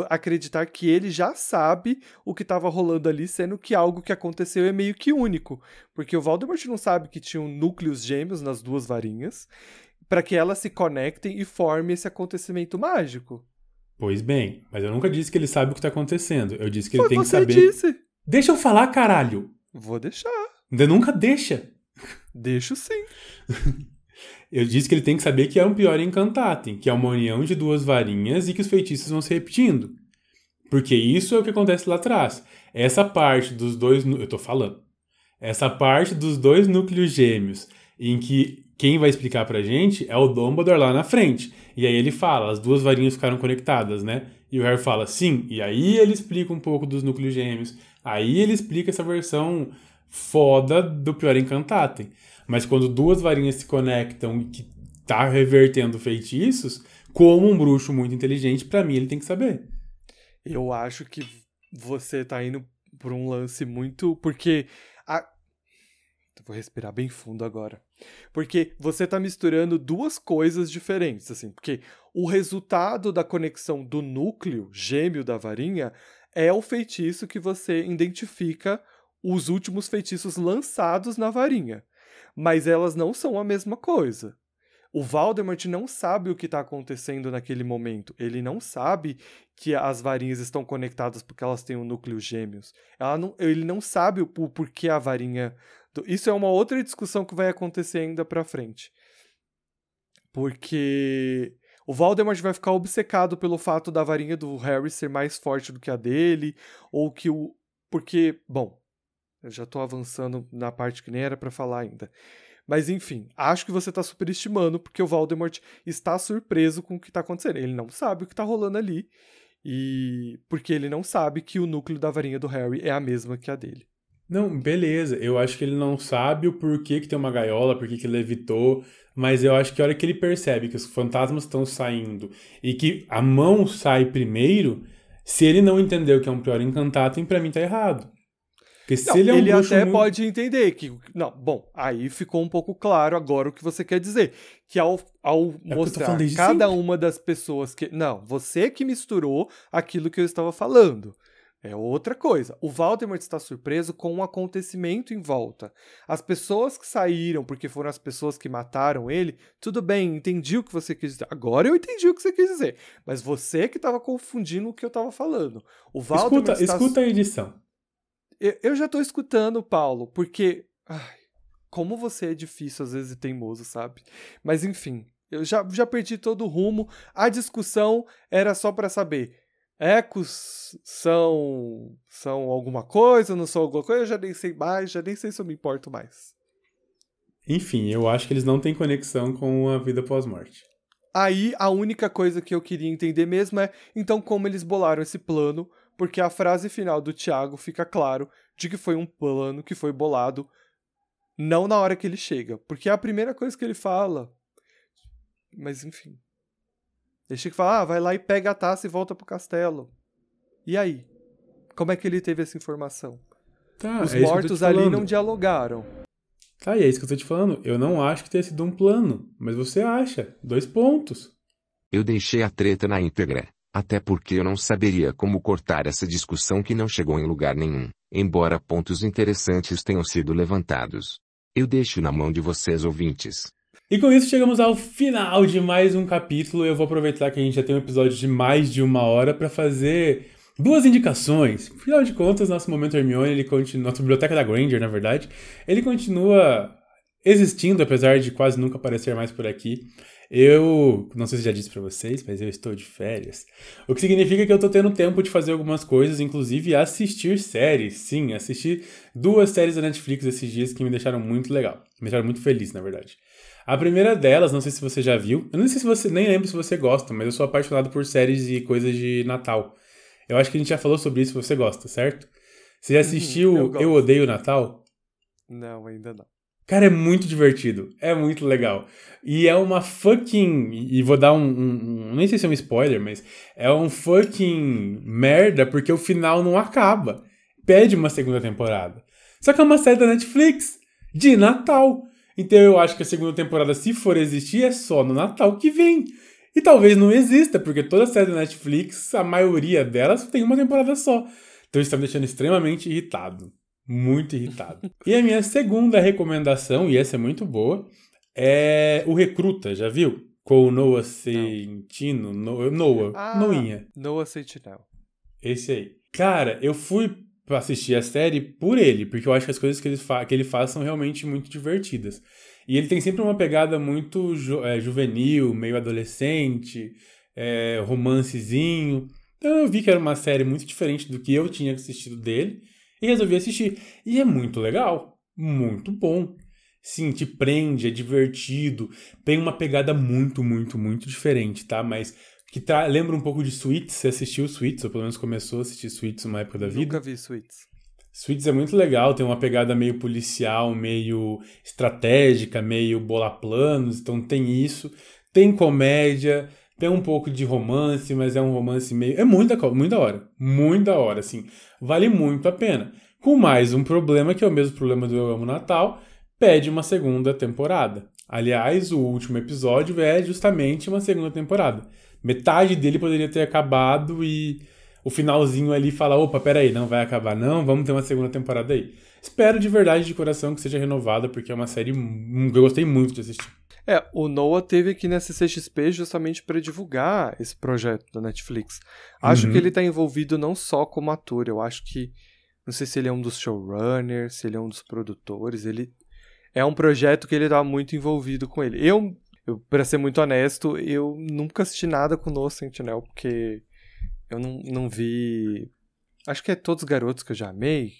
acreditar que ele já sabe o que tava rolando ali, sendo que algo que aconteceu é meio que único, porque o Voldemort não sabe que tinham núcleos gêmeos nas duas varinhas para que elas se conectem e formem esse acontecimento mágico. Pois bem, mas eu nunca disse que ele sabe o que tá acontecendo. Eu disse que ele Foi tem que você saber. disse. Deixa eu falar, caralho! Vou deixar. Ainda nunca deixa. Deixo sim. <laughs> Eu disse que ele tem que saber que é um pior encantatem, que é uma união de duas varinhas e que os feitiços vão se repetindo. Porque isso é o que acontece lá atrás. Essa parte dos dois. Eu tô falando. Essa parte dos dois núcleos gêmeos, em que quem vai explicar pra gente é o Dumbledore lá na frente. E aí ele fala, as duas varinhas ficaram conectadas, né? E o Harry fala, sim. E aí ele explica um pouco dos núcleos gêmeos. Aí ele explica essa versão foda do pior encantatem. Mas quando duas varinhas se conectam e que tá revertendo feitiços, como um bruxo muito inteligente, pra mim ele tem que saber. Eu acho que você tá indo por um lance muito. Porque. A... Vou respirar bem fundo agora. Porque você tá misturando duas coisas diferentes, assim. Porque o resultado da conexão do núcleo gêmeo da varinha é o feitiço que você identifica os últimos feitiços lançados na varinha. Mas elas não são a mesma coisa. O Valdemort não sabe o que está acontecendo naquele momento. Ele não sabe que as varinhas estão conectadas porque elas têm um núcleo gêmeos. Não, ele não sabe o, o porquê a varinha. Isso é uma outra discussão que vai acontecer ainda pra frente. Porque o Voldemort vai ficar obcecado pelo fato da varinha do Harry ser mais forte do que a dele, ou que o. Porque, bom, eu já tô avançando na parte que nem era para falar ainda. Mas enfim, acho que você tá superestimando porque o Voldemort está surpreso com o que tá acontecendo. Ele não sabe o que tá rolando ali. E porque ele não sabe que o núcleo da varinha do Harry é a mesma que a dele. Não, beleza. Eu acho que ele não sabe o porquê que tem uma gaiola, porquê que levitou, mas eu acho que a hora que ele percebe que os fantasmas estão saindo e que a mão sai primeiro, se ele não entendeu que é um pior encantato, para mim tá errado. Porque se não, ele, é um ele até muito... pode entender que. Não, bom, aí ficou um pouco claro agora o que você quer dizer. Que ao, ao é mostrar cada sempre. uma das pessoas que. Não, você que misturou aquilo que eu estava falando. É outra coisa. O Valdemort está surpreso com um acontecimento em volta. As pessoas que saíram porque foram as pessoas que mataram ele, tudo bem, entendi o que você quis dizer. Agora eu entendi o que você quis dizer. Mas você que estava confundindo o que eu estava falando. O Valdemort escuta, está... escuta a edição. Eu, eu já estou escutando, Paulo, porque. Ai, como você é difícil às vezes e teimoso, sabe? Mas enfim, eu já, já perdi todo o rumo. A discussão era só para saber ecos são são alguma coisa, não são alguma coisa, eu já nem sei mais, já nem sei se eu me importo mais. Enfim, eu acho que eles não têm conexão com a vida pós-morte. Aí a única coisa que eu queria entender mesmo é então como eles bolaram esse plano, porque a frase final do Tiago fica claro de que foi um plano que foi bolado não na hora que ele chega, porque é a primeira coisa que ele fala. Mas enfim. Deixa que falar, ah, vai lá e pega a taça e volta pro castelo. E aí? Como é que ele teve essa informação? Tá, Os é mortos ali não dialogaram. Tá, e é isso que eu tô te falando. Eu não acho que tenha sido um plano, mas você acha. Dois pontos. Eu deixei a treta na íntegra, até porque eu não saberia como cortar essa discussão que não chegou em lugar nenhum, embora pontos interessantes tenham sido levantados. Eu deixo na mão de vocês ouvintes. E com isso chegamos ao final de mais um capítulo. Eu vou aproveitar que a gente já tem um episódio de mais de uma hora para fazer duas indicações. Afinal de contas, nosso momento Hermione, ele continua, nossa biblioteca da Granger, na verdade, ele continua existindo, apesar de quase nunca aparecer mais por aqui. Eu, não sei se já disse para vocês, mas eu estou de férias. O que significa que eu estou tendo tempo de fazer algumas coisas, inclusive assistir séries. Sim, assisti duas séries da Netflix esses dias que me deixaram muito legal. Me deixaram muito feliz, na verdade. A primeira delas, não sei se você já viu, eu não sei se você, nem lembro se você gosta, mas eu sou apaixonado por séries e coisas de Natal. Eu acho que a gente já falou sobre isso, você gosta, certo? Você já uhum, assistiu eu, eu Odeio Natal? Não, ainda não. Cara, é muito divertido. É muito legal. E é uma fucking. E vou dar um, um, um, Nem sei se é um spoiler, mas. É um fucking merda porque o final não acaba. Pede uma segunda temporada. Só que é uma série da Netflix de Natal. Então eu acho que a segunda temporada, se for existir, é só no Natal que vem. E talvez não exista, porque toda série da Netflix, a maioria delas tem uma temporada só. Então isso está me deixando extremamente irritado. Muito irritado. e a minha segunda recomendação, e essa é muito boa, é O Recruta, já viu? Com o Noah Centino. No, Noah. Ah, Noinha. Noah Sentinel. Esse aí. Cara, eu fui assistir a série por ele, porque eu acho que as coisas que ele, que ele faz são realmente muito divertidas. E ele tem sempre uma pegada muito ju é, juvenil, meio adolescente, é, romancezinho. Então eu vi que era uma série muito diferente do que eu tinha assistido dele e resolvi assistir. E é muito legal, muito bom. Sim, te prende, é divertido, tem uma pegada muito, muito, muito diferente, tá? Mas que tá, lembra um pouco de Suits. Você assistiu Suits, ou pelo menos começou a assistir Suits uma época da vida? Nunca vi Suits. Suits é muito legal, tem uma pegada meio policial, meio estratégica, meio bola planos, então tem isso. Tem comédia, tem um pouco de romance, mas é um romance meio. É muito da, muito da hora. Muito da hora, assim. Vale muito a pena. Com mais um problema, que é o mesmo problema do Eu Amo Natal, pede uma segunda temporada. Aliás, o último episódio é justamente uma segunda temporada metade dele poderia ter acabado e o finalzinho ali falar, opa, peraí, não vai acabar não, vamos ter uma segunda temporada aí. Espero de verdade, de coração, que seja renovada, porque é uma série que eu gostei muito de assistir. É, o Noah teve aqui na CCXP justamente para divulgar esse projeto da Netflix. Acho Uhum. que ele tá envolvido não só como ator, eu acho que. Não sei se ele é um dos showrunners, se ele é um dos produtores. Ele. É um projeto que ele tá muito envolvido com ele. Eu, eu para ser muito honesto, eu nunca assisti nada com o Noah Sentinel, porque eu não, não vi. Acho que é Todos os Garotos que eu já amei.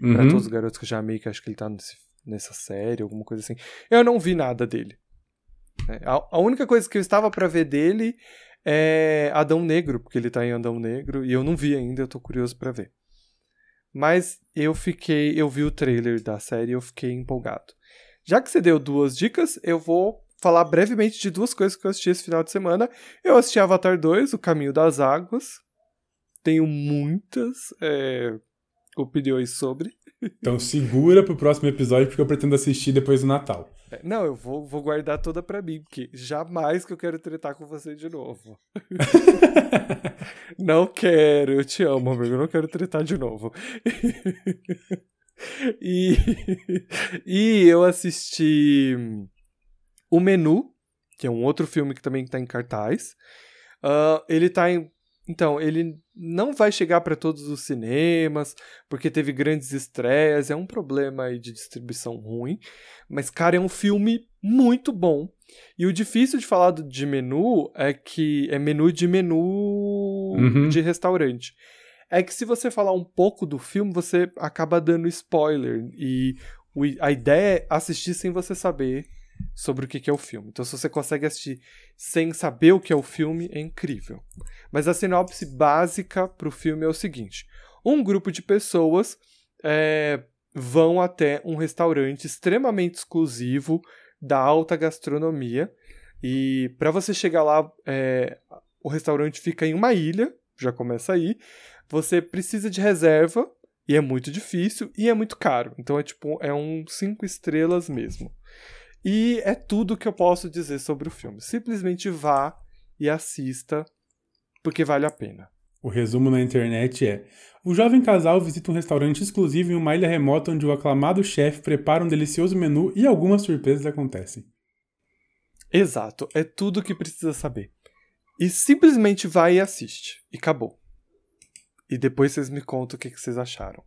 Pra Uhum. todos os garotos que eu já amei, que acho que ele tá nesse- nessa série, alguma coisa assim. Eu não vi nada dele. É, A, a única coisa que eu estava pra ver dele é Adão Negro, porque ele tá em Adão Negro, e eu não vi ainda, eu tô curioso pra ver. Mas eu fiquei, eu vi o trailer da série e eu fiquei empolgado. Já que você deu duas dicas, eu vou falar brevemente de duas coisas que eu assisti esse final de semana. Eu assisti Avatar 2, O Caminho das Águas. Tenho muitas é, opiniões sobre. Então segura pro próximo episódio, porque eu pretendo assistir depois do Natal. É, Não, eu vou, vou guardar toda pra mim, porque jamais que eu quero tretar com você de novo. <laughs> não quero, eu te amo, amigo, eu não quero tretar de novo. <laughs> e, e eu assisti O Menu, que é um outro filme que também tá em cartaz. Ah, ele tá em. Então, ele não vai chegar para todos os cinemas, porque teve grandes estreias, é um problema aí de distribuição ruim. Mas, cara, é um filme muito bom. E o difícil de falar de menu é que é menu de menu Uhum. de restaurante. É que se você falar um pouco do filme, você acaba dando spoiler. E a ideia é assistir sem você saber sobre o que é o filme. Então, se você consegue assistir sem saber o que é o filme, é incrível. Mas a sinopse básica pro filme é o seguinte: um grupo de pessoas é, vão até um restaurante extremamente exclusivo da alta gastronomia. E para você chegar lá, é, o restaurante fica em uma ilha, já começa aí. Você precisa de reserva, e é muito difícil, e é muito caro. Então é tipo, é um cinco estrelas mesmo. E é tudo que eu posso dizer sobre o filme. Simplesmente vá e assista, porque vale a pena. O resumo na internet é: o jovem casal visita um restaurante exclusivo em uma ilha remota onde o aclamado chefe prepara um delicioso menu e algumas surpresas acontecem. Exato, é tudo que precisa saber. E simplesmente vai e assiste. E acabou. E depois vocês me contam o que que vocês acharam.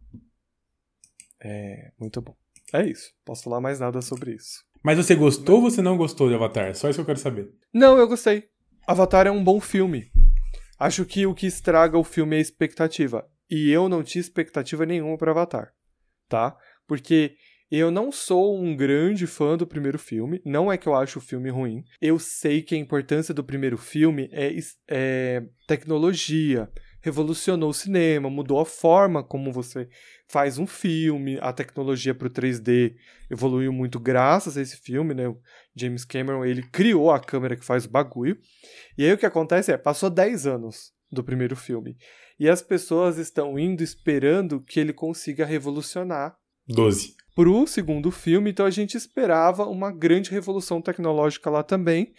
É muito bom. É isso. Posso falar mais nada sobre isso. Mas você gostou ou você não gostou de Avatar? Só isso que eu quero saber. Não, eu gostei. Avatar é um bom filme. Acho que o que estraga o filme é a expectativa. E eu não tinha expectativa nenhuma para Avatar, tá? Porque eu não sou um grande fã do primeiro filme. Não é que eu acho o filme ruim. Eu sei que a importância do primeiro filme é, é tecnologia. Revolucionou o cinema, mudou a forma como você faz um filme. A tecnologia para o 3D evoluiu muito graças a esse filme, né? O James Cameron, ele criou a câmera que faz o bagulho. E aí o que acontece é, passou 10 anos do primeiro filme. E as pessoas estão indo esperando que ele consiga revolucionar 12. pro segundo filme, então a gente esperava uma grande revolução tecnológica lá também.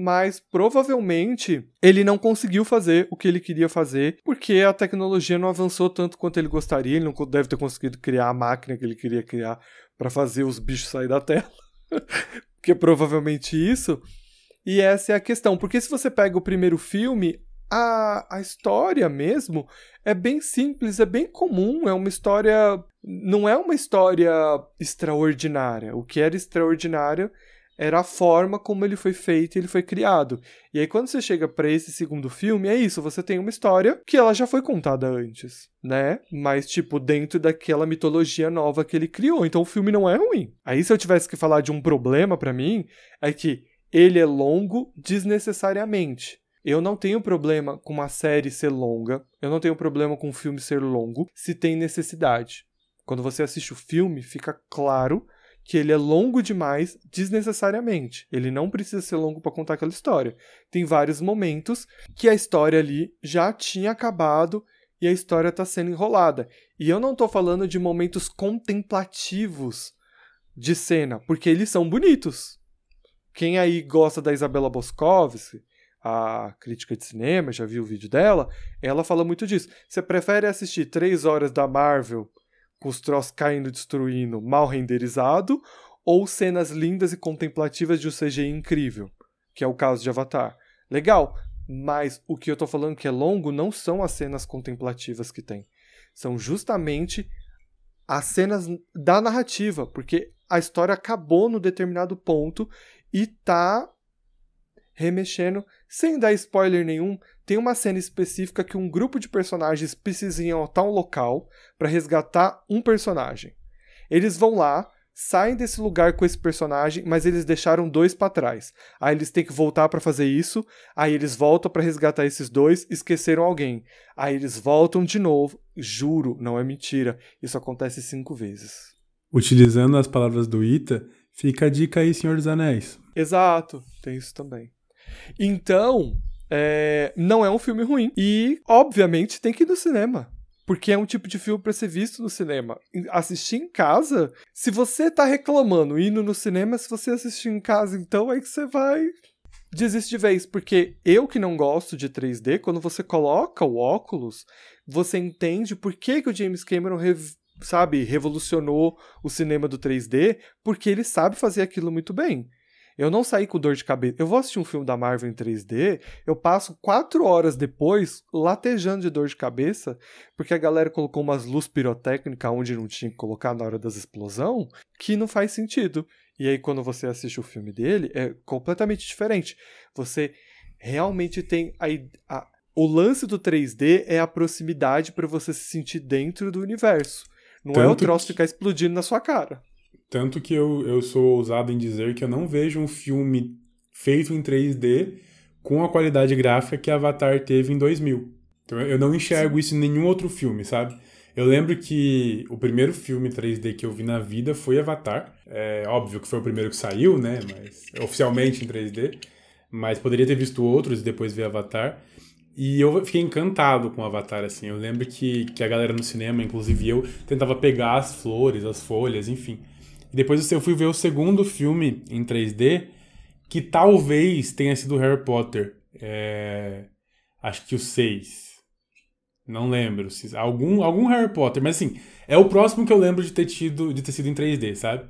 Mas provavelmente ele não conseguiu fazer o que ele queria fazer, porque a tecnologia não avançou tanto quanto ele gostaria. Ele não deve ter conseguido criar a máquina que ele queria criar para fazer os bichos sair da tela. <laughs> que é provavelmente isso. E essa é a questão. Porque se você pega o primeiro filme, a, a história mesmo é bem simples, é bem comum. É uma história. Não é uma história extraordinária. O que era extraordinário era a forma como ele foi feito e ele foi criado. E aí, quando você chega para esse segundo filme, é isso: você tem uma história que ela já foi contada antes, né? Mas, tipo, dentro daquela mitologia nova que ele criou. Então, o filme não é ruim. Aí, se eu tivesse que falar de um problema para mim, é que ele é longo desnecessariamente. Eu não tenho problema com uma série ser longa, eu não tenho problema com um filme ser longo, se tem necessidade. Quando você assiste o filme, fica claro que ele é longo demais desnecessariamente. Ele não precisa ser longo para contar aquela história. Tem vários momentos que a história ali já tinha acabado e a história está sendo enrolada. E eu não estou falando de momentos contemplativos de cena, porque eles são bonitos. Quem aí gosta da Isabela Boscovski, a crítica de cinema, já viu o vídeo dela, ela fala muito disso. Você prefere assistir três horas da Marvel com os troços caindo, destruindo, mal renderizado, ou cenas lindas e contemplativas de um CGI incrível, que é o caso de Avatar. Legal, mas o que eu tô falando que é longo não são as cenas contemplativas que tem. São justamente as cenas da narrativa, porque a história acabou no determinado ponto e tá remexendo, sem dar spoiler nenhum, tem uma cena específica que um grupo de personagens precisa ir a tal local para resgatar um personagem. Eles vão lá, saem desse lugar com esse personagem, mas eles deixaram dois para trás. Aí eles têm que voltar para fazer isso, aí eles voltam para resgatar esses dois, esqueceram alguém. Aí eles voltam de novo. Juro, não é mentira. Isso acontece cinco vezes. Utilizando as palavras do Ita, fica a dica aí, Senhor dos Anéis. Exato, tem isso também. Então, é, não é um filme ruim. E, obviamente, tem que ir no cinema. Porque é um tipo de filme para ser visto no cinema. Assistir em casa, se você tá reclamando indo no cinema, se você assistir em casa, então é que você vai desiste de vez, porque eu que não gosto de 3D, quando você coloca o óculos, você entende por que, que o James Cameron, sabe, revolucionou o cinema do 3D, porque ele sabe fazer aquilo muito bem. Eu não saí com dor de cabeça. Eu vou assistir um filme da Marvel em 3D, eu passo quatro horas depois latejando de dor de cabeça, porque a galera colocou umas luzes pirotécnicas onde não tinha que colocar na hora das explosões, que não faz sentido. E aí, quando você assiste o filme dele, é completamente diferente. Você realmente tem a, a o lance do 3D é a proximidade para você se sentir dentro do universo. Não Tanto é o troço que... ficar explodindo na sua cara. Tanto que eu, eu sou ousado em dizer que eu não vejo um filme feito em 3D com a qualidade gráfica que Avatar teve em 2000. Então eu não enxergo Sim. isso em nenhum outro filme, sabe? Eu lembro que o primeiro filme 3D que eu vi na vida foi Avatar. É óbvio que foi o primeiro que saiu, né? Mas oficialmente em 3D. Mas poderia ter visto outros e depois ver Avatar. E eu fiquei encantado com o Avatar, assim. Eu lembro que, que a galera no cinema, inclusive eu, tentava pegar as flores, as folhas, enfim. E depois eu fui ver o segundo filme em 3D, que talvez tenha sido Harry Potter. É... Acho que o 6. Não lembro. Algum, algum Harry Potter, mas assim, é o próximo que eu lembro de ter, tido, de ter sido em 3D, sabe?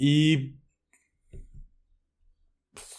E.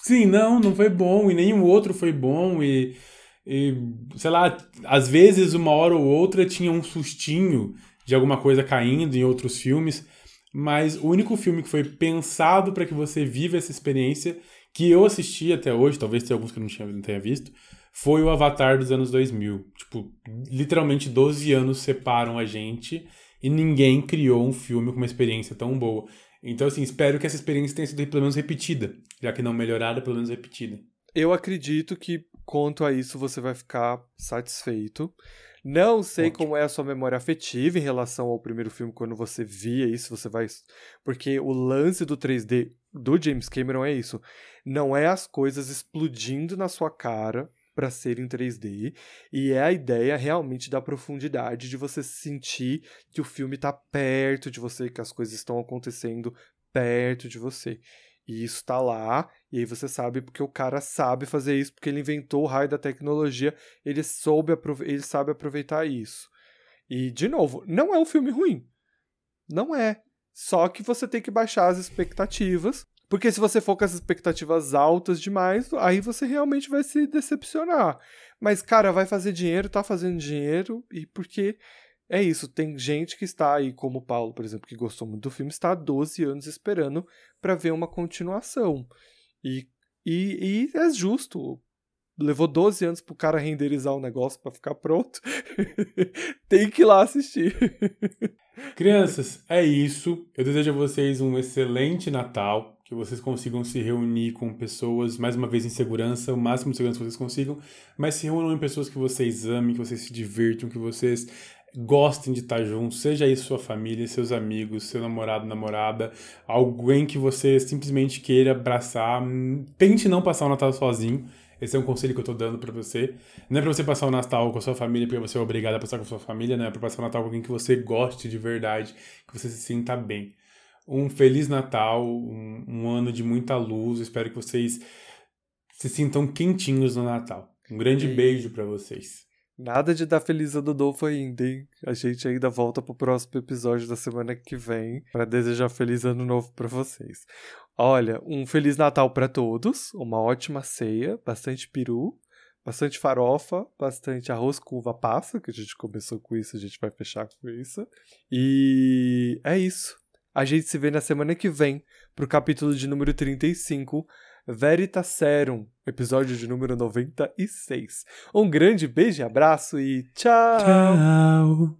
Sim, não, não foi bom, e nenhum outro foi bom, e, e sei lá, às vezes uma hora ou outra tinha um sustinho de alguma coisa caindo em outros filmes mas o único filme que foi pensado para que você viva essa experiência, que eu assisti até hoje, talvez tenha alguns que eu não, tinha, não tenha visto, foi o Avatar dos anos 2000. Tipo, literalmente 12 anos separam a gente e ninguém criou um filme com uma experiência tão boa. Então, assim, espero que essa experiência tenha sido pelo menos repetida, já que não melhorada, pelo menos repetida. Eu acredito que, quanto a isso, você vai ficar satisfeito. Não sei Ótimo. como é a sua memória afetiva em relação ao primeiro filme, quando você via isso, você vai. Porque o lance do 3D do James Cameron é isso. Não é as coisas explodindo na sua cara para ser em 3D, e é a ideia realmente da profundidade de você sentir que o filme está perto de você, que as coisas estão acontecendo perto de você. E isso tá lá, e aí você sabe porque o cara sabe fazer isso, porque ele inventou o raio da tecnologia, ele soube ele sabe aproveitar isso. E, de novo, não é um filme ruim. Não é. Só que você tem que baixar as expectativas. Porque se você for com as expectativas altas demais, aí você realmente vai se decepcionar. Mas, cara, vai fazer dinheiro, tá fazendo dinheiro, e porque é isso, tem gente que está aí, como o Paulo, por exemplo, que gostou muito do filme, está há 12 anos esperando para ver uma continuação. E, e, e, é justo. Levou 12 anos pro cara renderizar o negócio para ficar pronto. <laughs> tem que ir lá assistir. <laughs> Crianças, é isso. Eu desejo a vocês um excelente Natal. Que vocês consigam se reunir com pessoas, mais uma vez em segurança, o máximo de segurança que vocês consigam, mas se reúnam em pessoas que vocês amem, que vocês se divirtam, que vocês gostem de estar juntos, seja isso sua família, seus amigos, seu namorado, namorada, alguém que você simplesmente queira abraçar. Tente não passar o Natal sozinho. Esse é um conselho que eu tô dando para você. Não é pra você passar o Natal com a sua família porque você é obrigado a passar com a sua família, não. É pra passar o Natal com alguém que você goste de verdade, que você se sinta bem. Um Feliz Natal, um, um ano de muita luz. Espero que vocês se sintam quentinhos no Natal. Um grande beijo para vocês. Nada de dar feliz ano novo ainda, hein? A gente ainda volta pro próximo episódio da semana que vem para desejar feliz ano novo para vocês. Olha, um feliz Natal para todos, uma ótima ceia, bastante peru, bastante farofa, bastante arroz com uva passa, que a gente começou com isso, a gente vai fechar com isso. E é isso. A gente se vê na semana que vem pro capítulo de número 35 Veritaserum, episódio de número 96. Um grande beijo e abraço e tchau! Tchau.